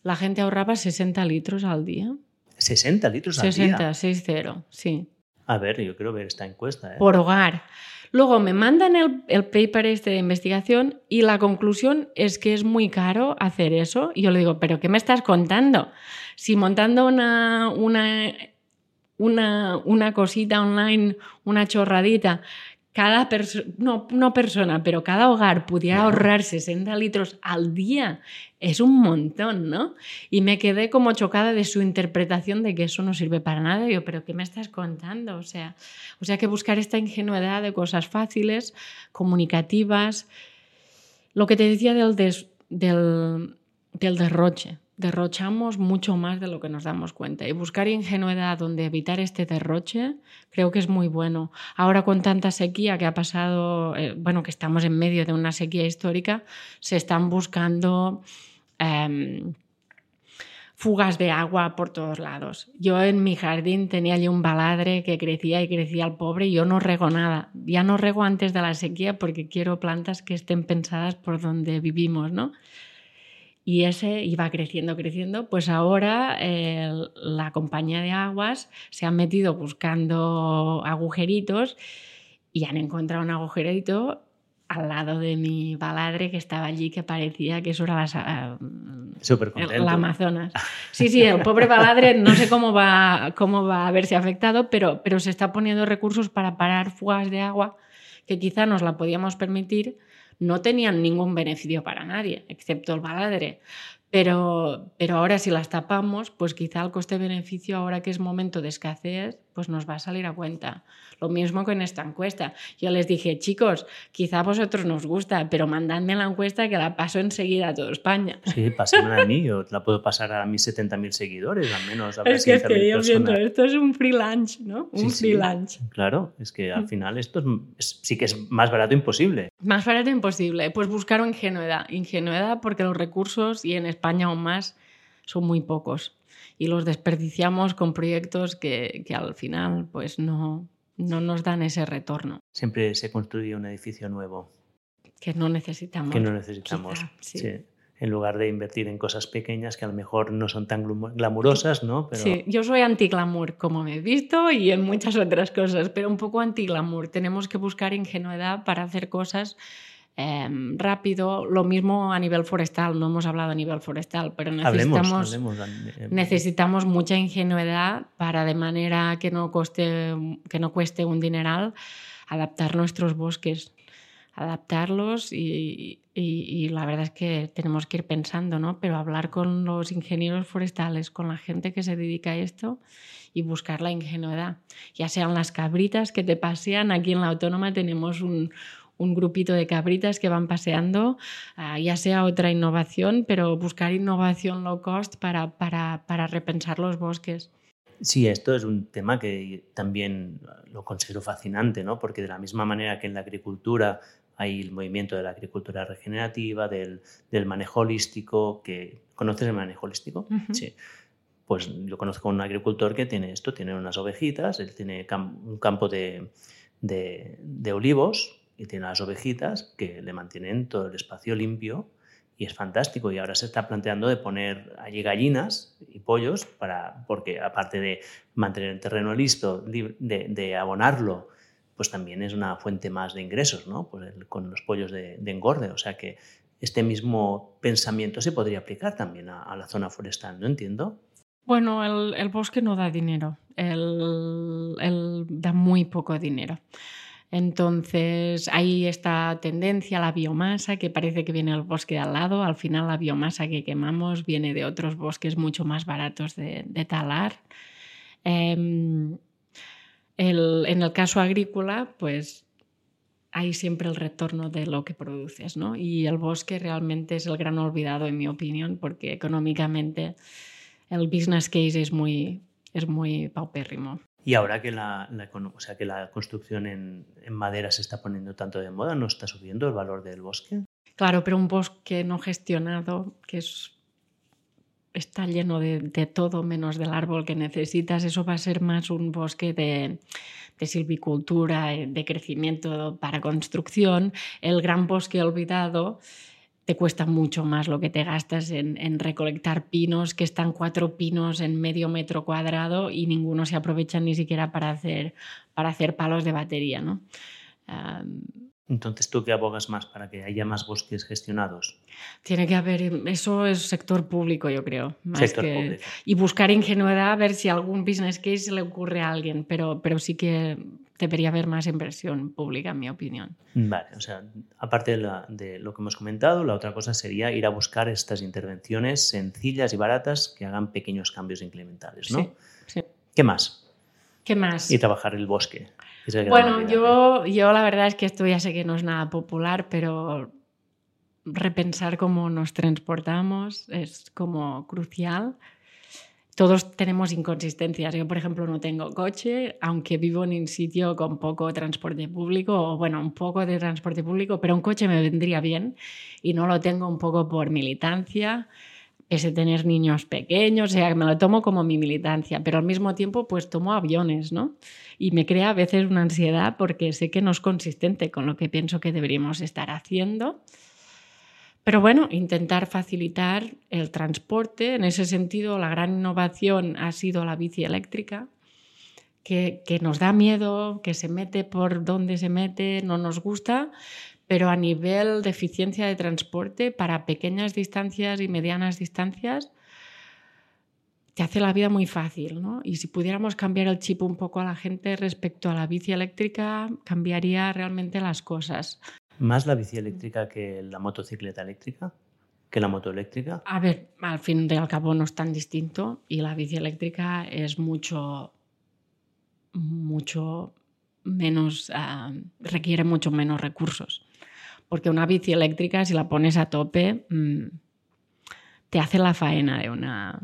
la gente ahorraba 60 litros al día. ¿60 litros al día? 60, 60, sí. A ver, yo quiero ver esta encuesta. ¿eh? Por hogar. Luego me mandan el, el, paper este de investigación y la conclusión es que es muy caro hacer eso. Y yo le digo, ¿pero qué me estás contando? Si montando una, una, una, una cosita online, una chorradita, cada persona, no, no, persona, pero cada hogar pudiera ahorrar 60 litros al día, es un montón, ¿no? Y me quedé como chocada de su interpretación de que eso no sirve para nada. yo, ¿pero qué me estás contando? O sea, o sea, que buscar esta ingenuidad de cosas fáciles, comunicativas. Lo que te decía del, del, del derroche derrochamos mucho más de lo que nos damos cuenta. Y buscar ingenuidad donde evitar este derroche creo que es muy bueno. Ahora con tanta sequía que ha pasado, eh, bueno, que estamos en medio de una sequía histórica, se están buscando em, fugas de agua por todos lados. Yo en mi jardín tenía allí un baladre que crecía y crecía al pobre y yo no rego nada. Ya no rego antes de la sequía porque quiero plantas que estén pensadas por donde vivimos, ¿no? Y ese iba creciendo, creciendo, pues ahora la compañía de aguas se ha metido buscando agujeritos y han encontrado un agujerito al lado de mi baladre que estaba allí que parecía que eso era la, el, Amazonas. Sí, sí, el pobre baladre no sé cómo va, cómo va a verse afectado, pero, pero se está poniendo recursos para parar fugas de agua que quizá nos la podíamos permitir no tenían ningún beneficio para nadie, excepto el baladre. Pero, pero ahora si las tapamos, pues quizá el coste-beneficio, ahora que es momento de escasez, pues nos va a salir a cuenta. Lo mismo con esta encuesta. Yo les dije, chicos, quizá a vosotros nos gusta, pero mandadme la encuesta que la paso enseguida a toda España. Sí, pásamela a mí, yo la puedo pasar a mis 70.000 seguidores, al menos. A es que, es que yo siento, esto es un free lunch, ¿no? Un free lunch. Claro, es que al final esto sí que es más barato imposible. Más barato imposible. Pues buscar ingenuidad. Ingenuidad porque los recursos, y en España aún más, son muy pocos. Y los desperdiciamos con proyectos que, que al final pues no, no nos dan ese retorno. Siempre se construye un edificio nuevo. Que no necesitamos. Que no necesitamos. sí. En lugar de invertir en cosas pequeñas que a lo mejor no son tan glamurosas, ¿no? Sí, yo soy anti-glamour, como me he visto, y en muchas otras cosas, pero un poco anti-glamour. Tenemos que buscar ingenuidad para hacer cosas Em, rápido. Lo mismo a nivel forestal, no hemos hablado a nivel forestal, pero necesitamos, em, necesitamos mucha ingenuidad para de manera que no, coste, que no cueste un dineral adaptar nuestros bosques adaptarlos y, y, la verdad es que tenemos que ir pensando, ¿no? Pero hablar con los ingenieros forestales, con la gente que se dedica a esto y buscar la ingenuidad. Ya sean las cabritas que te pasean, aquí en la Autónoma tenemos un, un grupito de cabritas que van paseando, ah, ya sea otra innovación, pero buscar innovación low cost para, para, para repensar los bosques. Sí, esto es un tema que también lo considero fascinante, ¿no? porque de la misma manera que en la agricultura hay el movimiento de la agricultura regenerativa, del, del manejo holístico, que ¿conoces el manejo holístico? Sí. Pues yo conozco a un agricultor que tiene esto, tiene unas ovejitas, él tiene un campo de, de, de olivos y tiene las ovejitas que le mantienen todo el espacio limpio y es fantástico. Y ahora se está planteando de poner allí gallinas y pollos, para, porque aparte de mantener el terreno listo, de, de abonarlo, pues también es una fuente más de ingresos, ¿no? Pues con los pollos de, engorde. O sea que este mismo pensamiento se podría aplicar también a, la zona forestal, ¿no entiendo? Bueno, el, el bosque no da dinero, el, el da muy poco dinero. Entonces, hay esta tendencia a la biomasa que parece que viene del bosque al lado. Al final, la biomasa que quemamos viene de otros bosques mucho más baratos de, talar. Em, en el caso agrícola, pues hay siempre el retorno de lo que produces, ¿no? Y el bosque realmente es el gran olvidado, en mi opinión, porque económicamente el business case es muy, es muy paupérrimo. Y ahora que la, o sea, que la construcción en, madera se está poniendo tanto de moda, ¿no está subiendo el valor del bosque? Claro, pero un bosque no gestionado, que es, está lleno de, todo menos del árbol que necesitas, eso va a ser más un bosque de, de silvicultura, de crecimiento para construcción. El gran bosque olvidado te cuesta mucho más lo que te gastas en, recolectar pinos, que están cuatro pinos en medio metro cuadrado y ninguno se aprovecha ni siquiera para hacer, para hacer palos de batería. ¿no? Entonces, ¿tú qué abogas más para que haya más bosques gestionados? Tiene que haber, eso es sector público, yo creo. sector público. Y buscar ingenuidad a ver si algún business case se le ocurre a alguien, pero, pero sí que debería haber más inversión pública, en mi opinión. Vale, o sea, aparte de, lo que hemos comentado, la otra cosa sería ir a buscar estas intervenciones sencillas y baratas que hagan pequeños cambios incrementales, ¿no? Sí. ¿Qué más? ¿Qué más? Y trabajar el bosque. Bueno, yo, yo la verdad es que esto ya sé que no es nada popular, pero repensar cómo nos transportamos es como crucial. Todos tenemos inconsistencias. Yo, por ejemplo, no tengo coche, aunque vivo en un sitio con poco transporte público, o bueno, un poco de transporte público, pero un coche me vendría bien y no lo tengo un poco por militancia ese tener niños pequeños, o sea, me lo tomo como mi militancia, pero al mismo tiempo pues tomo aviones, ¿no? Y me crea a veces una ansiedad porque sé que no es consistente con lo que pienso que deberíamos estar haciendo. Pero bueno, intentar facilitar el transporte, en ese sentido la gran innovación ha sido la bici eléctrica, que, que nos da miedo, que se mete por donde se mete, no nos gusta, pero a nivel de eficiencia de transporte para pequeñas distancias y medianas distancias, te hace la vida muy fácil, ¿no? Y si pudiéramos cambiar el chip un poco a la gente respecto a la bici eléctrica, cambiaría realmente las cosas. ¿Más la bici eléctrica que la motocicleta eléctrica? ¿Que la moto eléctrica? A ver, al fin y al cabo no es tan distinto y la bici eléctrica es mucho, mucho menos, ah, requiere mucho menos recursos porque una bici eléctrica, si la pones a tope, mm, te hace la faena de una...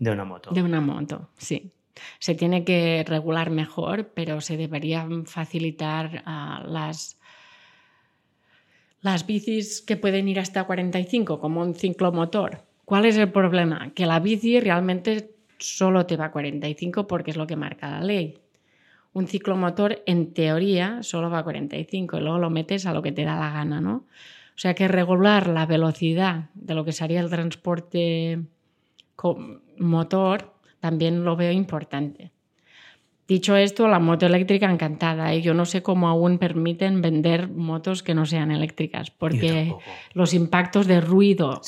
De una moto. De una moto, sí. Se tiene que regular mejor, pero se deberían facilitar ah, las, las bicis que pueden ir hasta 45, como un ciclomotor, ¿Cuál es el problema? Que la bici realmente solo te va a 45 porque es lo que marca la ley. Un ciclomotor, en teoría, solo va a 45 y luego lo metes a lo que te da la gana, ¿no? O sea que regular la velocidad de lo que sería el transporte motor también lo veo importante. Dicho esto, la moto eléctrica encantada. ¿eh? Yo no sé cómo aún permiten vender motos que no sean eléctricas, porque los impactos de ruido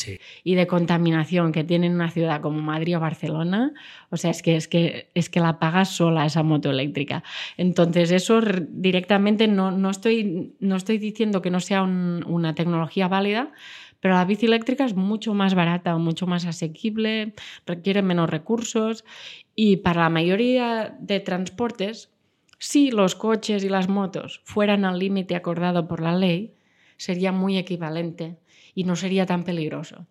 y de contaminación que tiene una ciudad como Madrid o Barcelona, o sea, es que, es que, es que la pagas sola esa moto eléctrica. Entonces, eso directamente no, no, estoy, no estoy diciendo que no sea una tecnología válida, pero la bici eléctrica es mucho más barata, mucho más asequible, requiere menos recursos y para la mayoría de transportes, si los coches y las motos fueran al límite acordado por la ley, sería muy equivalente y no sería tan peligroso.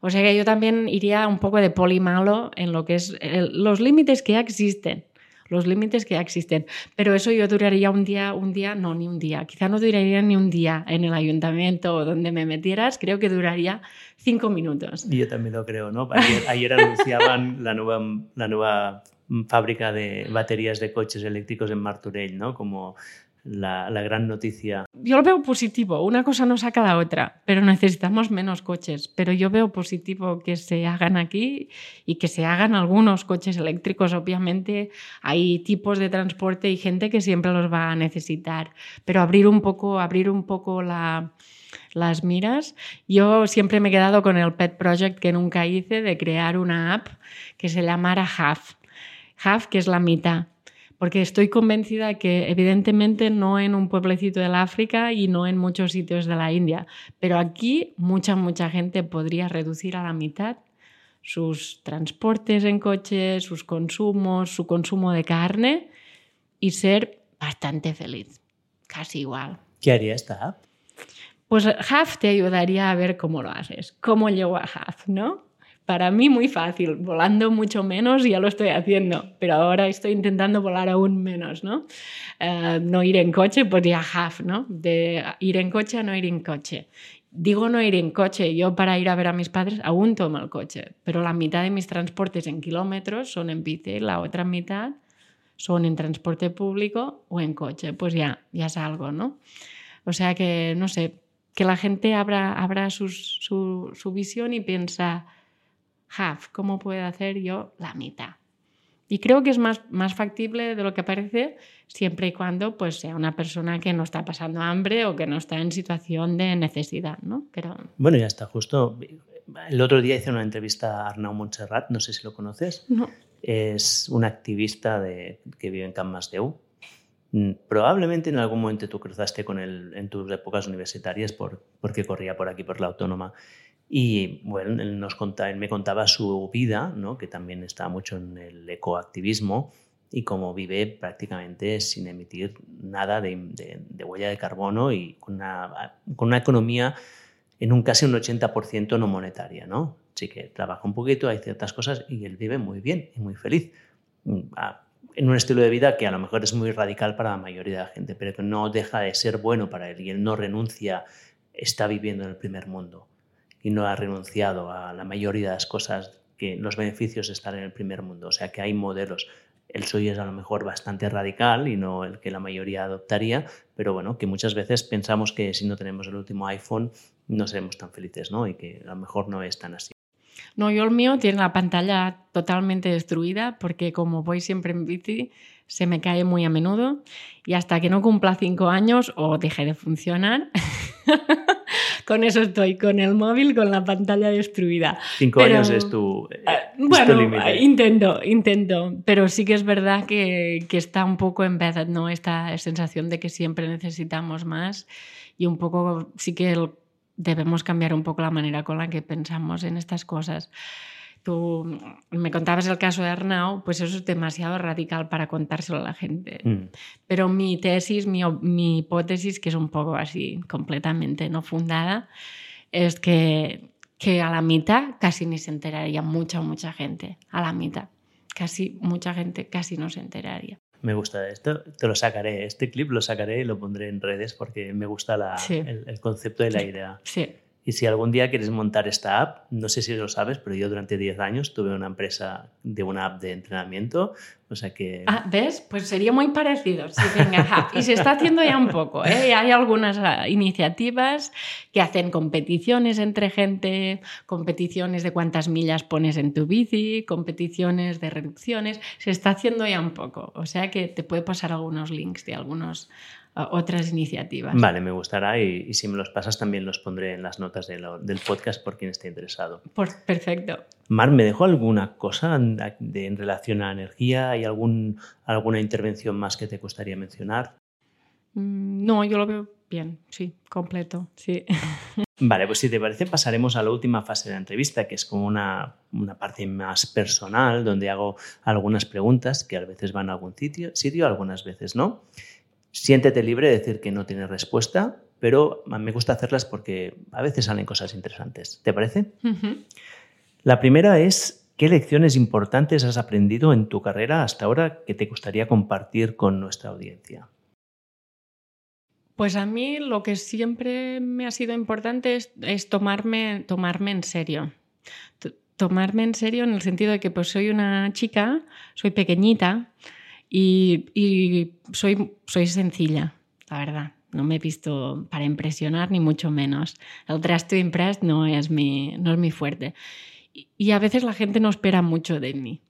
O sea que yo también iría un poco de poli malo en lo que es los límites que ya existen los límites que ya existen. Pero eso yo duraría un día, un día, no, ni un día. Quizá no duraría ni un día en el ayuntamiento o donde me metieras, creo que duraría cinco minutos. Yo también lo creo, ¿no? Ayer, anunciaban la nueva, la nueva fábrica de baterías de coches eléctricos en Martorell, ¿no? Como la, gran noticia. Yo lo veo positivo, una cosa no saca la otra, pero necesitamos menos coches. Pero yo veo positivo que se hagan aquí y que se hagan algunos coches eléctricos. Obviamente hay tipos de transporte y gente que siempre los va a necesitar, pero abrir un poco, abrir un poco las miras. Yo siempre me he quedado con el pet project que nunca hice de crear una app que se llamara Half. Half, que es la mitad porque estoy convencida que evidentemente no en un pueblecito del África y no en muchos sitios de la India, pero aquí mucha, mucha gente podría reducir a la mitad sus transportes en coche, sus consumos, su consumo de carne y ser bastante feliz, casi igual. ¿Qué haría esta app? Pues Half te ayudaría a ver cómo lo haces, cómo llego a Half, ¿no? Para mí muy fácil, volando mucho menos ya lo estoy haciendo, pero ahora estoy intentando volar aún menos, ¿no? Eh, no ir en coche, pues half, ¿no? De ir en coche a no ir en coche. Digo no ir en coche, yo para ir a ver a mis padres aún tomo el coche, pero la mitad de mis transportes en kilómetros son en bici, la otra mitad son en transporte público o en coche, pues ya, ya salgo, ¿no? O sea que, no sé, que la gente abra, abra su, su visión y piensa, half, ¿cómo puedo hacer yo la mitad? Y creo que es más, más factible de lo que parece siempre y cuando pues, sea una persona que no está pasando hambre o que no está en situación de necesidad. ¿no? Pero... Bueno, ya está, justo. El otro día hice una entrevista a Arnau Montserrat, no sé si lo conoces. No. Es un activista de, que vive en Camp Masdeu. Mm, probablemente en algún momento tú cruzaste con él en tus épocas universitarias por, porque corría por aquí, por la autónoma. Y bueno, él, me contaba su vida, ¿no? que también está mucho en el ecoactivismo y cómo vive prácticamente sin emitir nada de, huella de carbono y con una, con una, economía en un casi un 80% no monetaria. ¿no? Así que trabaja un poquito, hay ciertas cosas y él vive muy bien y muy feliz. Mm, en un estilo de vida que a lo mejor es muy radical para la mayoría de la gente, pero que no deja de ser bueno para él y él no renuncia, está viviendo en el primer mundo y no ha renunciado a la mayoría de las cosas que los beneficios de estar en el primer mundo. O sea que hay modelos. El suyo es a lo mejor bastante radical y no el que la mayoría adoptaría, pero bueno, que muchas veces pensamos que si no tenemos el último iPhone no seremos tan felices, ¿no? Y que a lo mejor no es tan así. No, yo el mío tiene la pantalla totalmente destruida porque como voy siempre en bici, se me cae muy a menudo y hasta que no cumpla cinco años o deje de funcionar, con eso estoy, con el móvil, con la pantalla destruida. Cinco años es tu, eh, bueno, intento, intento, pero sí que es verdad que, que está un poco en vez, ¿no? Esta sensación de que siempre necesitamos más y un poco sí que debemos cambiar un poco la manera con la que pensamos en estas cosas. Tú me contabas el caso de Arnau, pues eso es demasiado radical para contárselo a la gente. Mm. Pero mi tesis, mi, mi, hipótesis, que es un poco así completamente no fundada, es que, que a la mitad casi ni se enteraría mucha, mucha gente. A la mitad. Casi mucha gente casi no se enteraría. Me gusta esto, te lo sacaré, este clip lo sacaré y lo pondré en redes porque me gusta la, el, concepto de la idea. Sí. Y si algún día quieres montar esta app, no sé si lo sabes, pero yo durante 10 años tuve una empresa de una app de entrenamiento, o sea que... Ah, ¿ves? Pues sería muy parecido. Y se está haciendo ya un poco. ¿eh? Hay algunas ah, iniciativas que hacen competiciones entre gente, competiciones de cuántas millas pones en tu bici, competiciones de reducciones. Se está haciendo ya un poco. O sea que te puede pasar algunos links de algunos otras iniciativas. Vale, me gustará y, si me los pasas también los pondré en las notas del podcast por quien esté interesado. Por, perfecto. Mar, ¿me dejó alguna cosa en, en relación a energía? ¿Hay algún, alguna intervención más que te gustaría mencionar? Mm, no, yo lo veo bien, sí, completo, sí. Vale, pues si te parece pasaremos a la última fase de la entrevista, que es como una, una parte más personal, donde hago algunas preguntas que a veces van a algún sitio, sitio algunas veces no. Siéntete libre de decir que no tienes respuesta, pero me gusta hacerlas porque a veces salen cosas interesantes. ¿Te parece? La primera es, ¿qué lecciones importantes has aprendido en tu carrera hasta ahora que te gustaría compartir con nuestra audiencia? Pues a mí lo que siempre me ha sido importante es, tomarme, tomarme en serio. tomarme en serio en el sentido de que pues soy una chica, soy pequeñita, y, soy, soy sencilla, la verdad. No me he visto para impresionar, ni mucho menos. El dress to impress no es mi, no es mi fuerte. Y, a veces la gente no espera mucho de mí.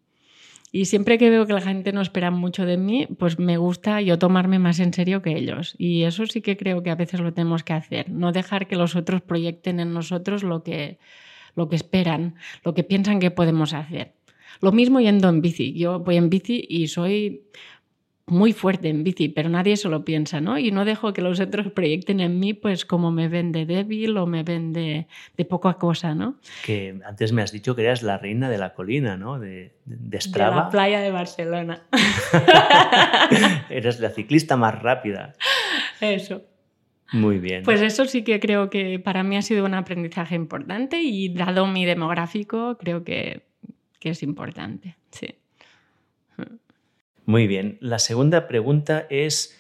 Y siempre que veo que la gente no espera mucho de mí, pues me gusta yo tomarme más en serio que ellos. Y eso sí que creo que a veces lo tenemos que hacer. No dejar que los otros proyecten en nosotros lo que, lo que esperan, lo que piensan que podemos hacer. Lo mismo yendo en bici. Yo voy en bici y soy muy fuerte en bici, pero nadie se lo piensa, ¿no? Y no dejo que los otros proyecten en mí, pues como me ven de débil o me ven de, poca cosa, ¿no? Que antes me has dicho que eras la reina de la colina, ¿no? De, de Strava. De la playa de Barcelona. eres la ciclista más rápida. Eso. Muy bien. Pues eso sí que creo que para mí ha sido un aprendizaje importante y dado mi demográfico, creo que que es importante. Sí. Muy bien. La segunda pregunta es,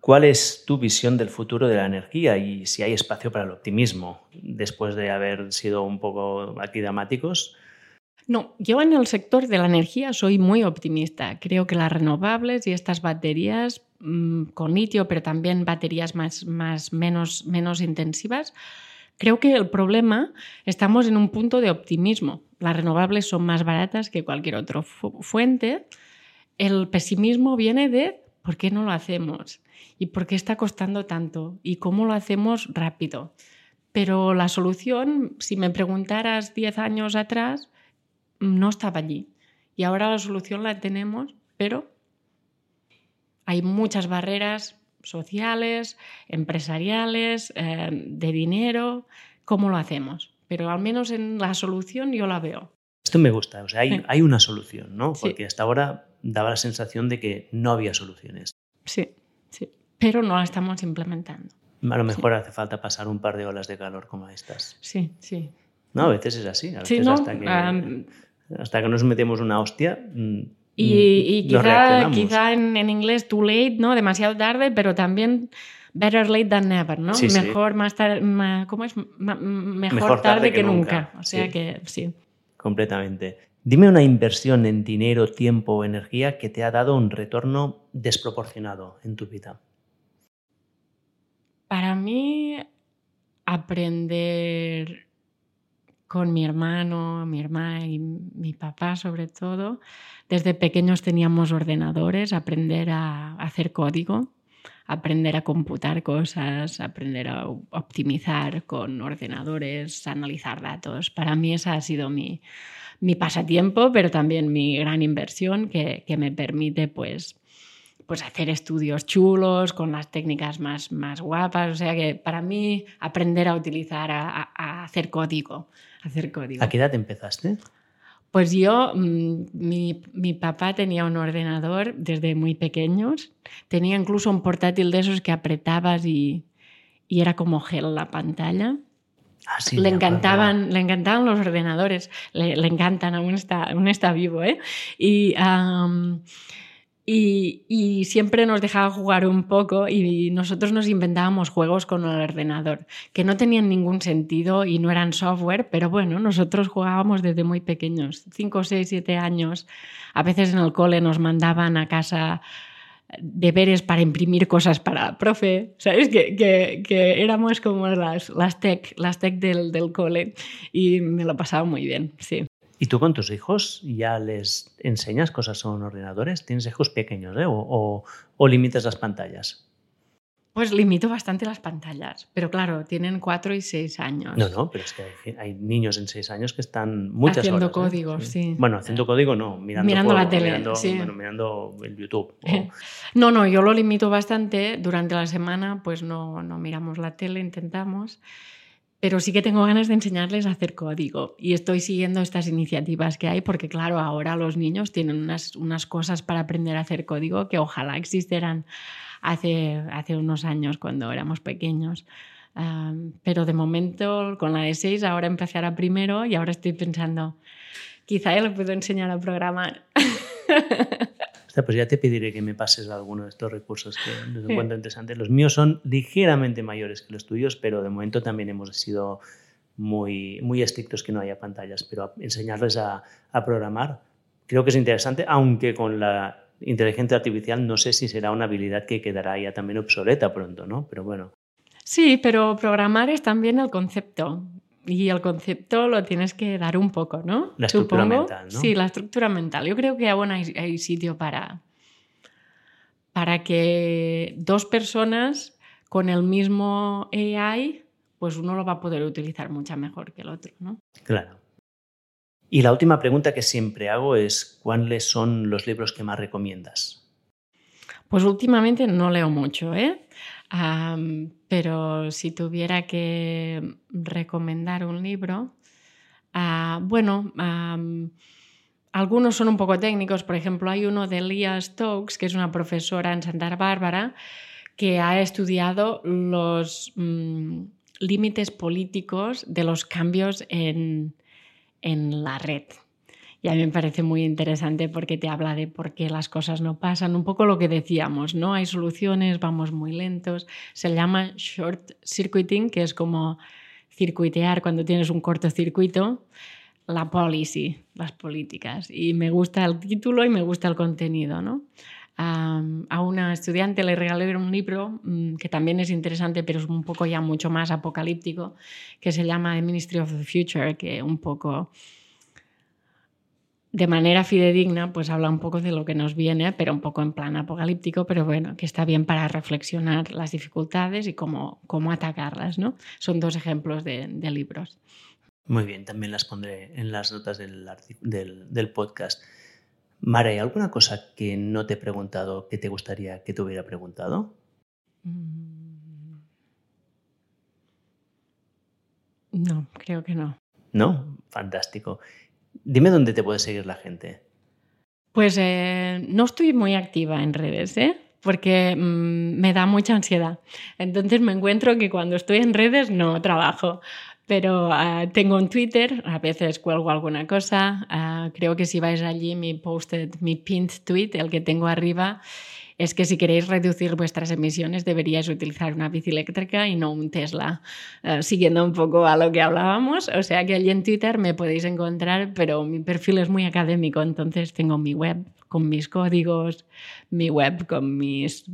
¿cuál es tu visión del futuro de la energía y si hay espacio para el optimismo después de haber sido un poco aquí dramáticos? No, yo en el sector de la energía soy muy optimista. Creo que las renovables y estas baterías mm, con litio, pero también baterías más, más menos, menos intensivas, Creo que el problema, estamos en un punto de optimismo. Las renovables son más baratas que cualquier otra fuente. El pesimismo viene de ¿por qué no lo hacemos? ¿Y por qué está costando tanto? ¿Y cómo lo hacemos rápido? Pero la solución, si me preguntaras 10 años atrás, no estaba allí. Y ahora la solución la tenemos, pero hay muchas barreras sociales, empresariales, eh, de dinero, cómo lo hacemos. Pero al menos en la solución yo la veo. Esto me gusta, o sea, hay, una solución, ¿no? Porque hasta ahora daba la sensación de que no había soluciones. Sí, sí, pero no la estamos implementando. A lo mejor hace falta pasar un par de olas de calor como estas. Sí, sí. No, a veces es así. A veces hasta, que, hasta que nos metemos una hostia, mm, y, mm, quizá, quizá en, inglés too late, ¿no? Demasiado tarde, pero también better late than never, ¿no? mejor más tarde, ¿cómo es? mejor, tarde, que, nunca. O sea que sí. Completamente. Dime una inversión en dinero, tiempo o energía que te ha dado un retorno desproporcionado en tu vida. Para mí, aprender con mi hermano, mi hermana y mi papá sobre todo. Desde pequeños teníamos ordenadores, aprender a hacer código, aprender a computar cosas, aprender a optimizar con ordenadores, analizar datos. Para mí esa ha sido mi, mi pasatiempo, pero también mi gran inversión que, que me permite pues, pues hacer estudios chulos con las técnicas más, más guapas. O sea que para mí aprender a utilizar, a, hacer código hacer código. ¿A qué edad empezaste? Pues yo, mm, mi, papá tenía un ordenador desde muy pequeños, tenía incluso un portátil de esos que apretabas y, era como gel la pantalla. Ah, sí, le, encantaban, le encantaban los ordenadores, le, encantan, aún está, aún está vivo. ¿eh? Y, y, siempre nos dejaba jugar un poco y nosotros nos inventábamos juegos con el ordenador que no tenían ningún sentido y no eran software, pero bueno, nosotros jugábamos desde muy pequeños, 5, 6, 7 años. A veces en el cole nos mandaban a casa deberes para imprimir cosas para profe, ¿sabes? Que, que, éramos como las, las tech, las tech del, del cole y me lo pasaba muy bien, sí. ¿Y tú con tus hijos ya les enseñas cosas en ordenadores? ¿Tienes hijos pequeños eh? o, limitas las pantallas? Pues limito bastante las pantallas, pero claro, tienen cuatro y seis años. No, no, pero es que hay, niños en seis años que están muchas haciendo horas. Haciendo código, sí. Bueno, haciendo código no, mirando, mirando la tele, mirando, sí. bueno, mirando el YouTube. No, no, yo lo limito bastante. Durante la semana, pues no, no miramos la tele, intentamos pero sí que tengo ganas de enseñarles a hacer código y estoy siguiendo estas iniciativas que hay porque claro, ahora los niños tienen unas, unas cosas para aprender a hacer código que ojalá existieran hace, hace unos años cuando éramos pequeños. pero de momento con la de 6 ahora empezará primero y ahora estoy pensando, quizá ya le puedo enseñar a programar. pues ya te pediré que me pases alguno de estos recursos que los encuentro interesantes. Los míos son ligeramente mayores que los tuyos, pero de momento también hemos sido muy, muy estrictos que no haya pantallas, pero enseñarles a, a programar creo que es interesante, aunque con la inteligencia artificial no sé si será una habilidad que quedará ya también obsoleta pronto, ¿no? Pero bueno. Sí, pero programar es también el concepto. Y el concepto lo tienes que dar un poco, ¿no? La estructura mental, ¿no? Sí, la estructura mental. Yo creo que aún hay, hay sitio para, para que dos personas con el mismo AI, pues uno lo va a poder utilizar mucho mejor que el otro, ¿no? Claro. Y la última pregunta que siempre hago es, ¿cuáles son los libros que más recomiendas? Pues últimamente no leo mucho, ¿eh? Pero si tuviera que recomendar un libro, ah, bueno, algunos son un poco técnicos. Por ejemplo, hay uno de Leah Stokes, que es una profesora en Santa Bárbara, que ha estudiado los mm, límites políticos de los cambios en la red. Y a mí me parece muy interesante porque te habla de por qué las cosas no pasan, un poco lo que decíamos, ¿no? Hay soluciones, vamos muy lentos. Se llama short circuiting, que es como circuitear cuando tienes un cortocircuito, la policy, las políticas. Y me gusta el título y me gusta el contenido, ¿no? a una estudiante le regalé un libro mm, que también es interesante, pero es un poco ya mucho más apocalíptico, que se llama The Ministry of the Future, que un poco de manera fidedigna, pues habla un poco de lo que nos viene, pero un poco en plan apocalíptico, pero bueno, que está bien para reflexionar las dificultades y cómo, cómo atacarlas, ¿no? Son dos ejemplos de, libros. Muy bien, también las pondré en las notas del, del, podcast. Mara, ¿hay alguna cosa que no te he preguntado que te gustaría que te hubiera preguntado? Mm. No, creo que no. No, fantástico. Dime dónde te puede seguir la gente. Pues eh, no estoy muy activa en redes, ¿eh? porque mm, me da mucha ansiedad. Entonces me encuentro que cuando estoy en redes no trabajo. Pero ah, tengo un Twitter, a veces cuelgo alguna cosa. Ah, creo que si vais allí, mi posted, mi pinned tweet, el que tengo arriba, es que si queréis reducir vuestras emisiones deberíais utilizar una bici eléctrica y no un Tesla, eh, siguiendo un poco a lo que hablábamos. O sea que allí en Twitter me podéis encontrar, pero mi perfil es muy académico, entonces tengo mi web con mis códigos, mi web con mis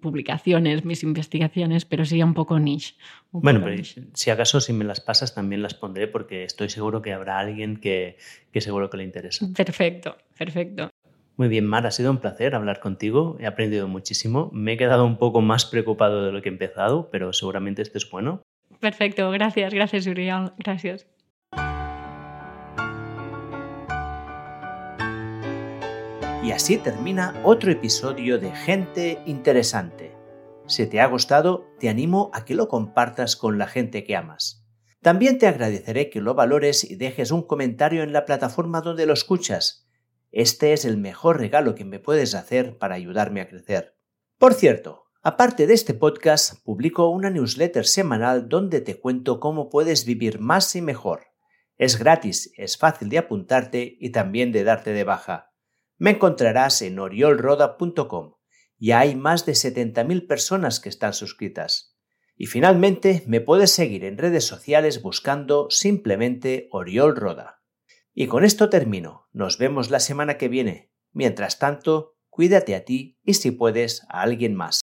publicaciones, mis investigaciones, pero sería un poco niche. bueno, pero si acaso si me las pasas también las pondré porque estoy seguro que habrá alguien que, que seguro que le interesa. Perfecto, perfecto. Muy bien, Mar, ha sido un placer hablar contigo. He aprendido muchísimo. Me he quedado un poco más preocupado de lo que he empezado, pero seguramente esto es bueno. Perfecto, gracias, gracias, Uriel. Gracias. Y así termina otro episodio de Gente Interesante. Si te ha gustado, te animo a que lo compartas con la gente que amas. También te agradeceré que lo valores y dejes un comentario en la plataforma donde lo escuchas este es el mejor regalo que me puedes hacer para ayudarme a crecer. Por cierto, aparte de este podcast, publico una newsletter semanal donde te cuento cómo puedes vivir más y mejor. Es gratis, es fácil de apuntarte y también de darte de baja. Me encontrarás en oriolroda.com. Ya hay más de 70.000 personas que están suscritas. Y finalmente me puedes seguir en redes sociales buscando simplemente Oriol Roda. Y con esto termino. Nos vemos la semana que viene. Mientras tanto, cuídate a ti y si puedes a alguien más.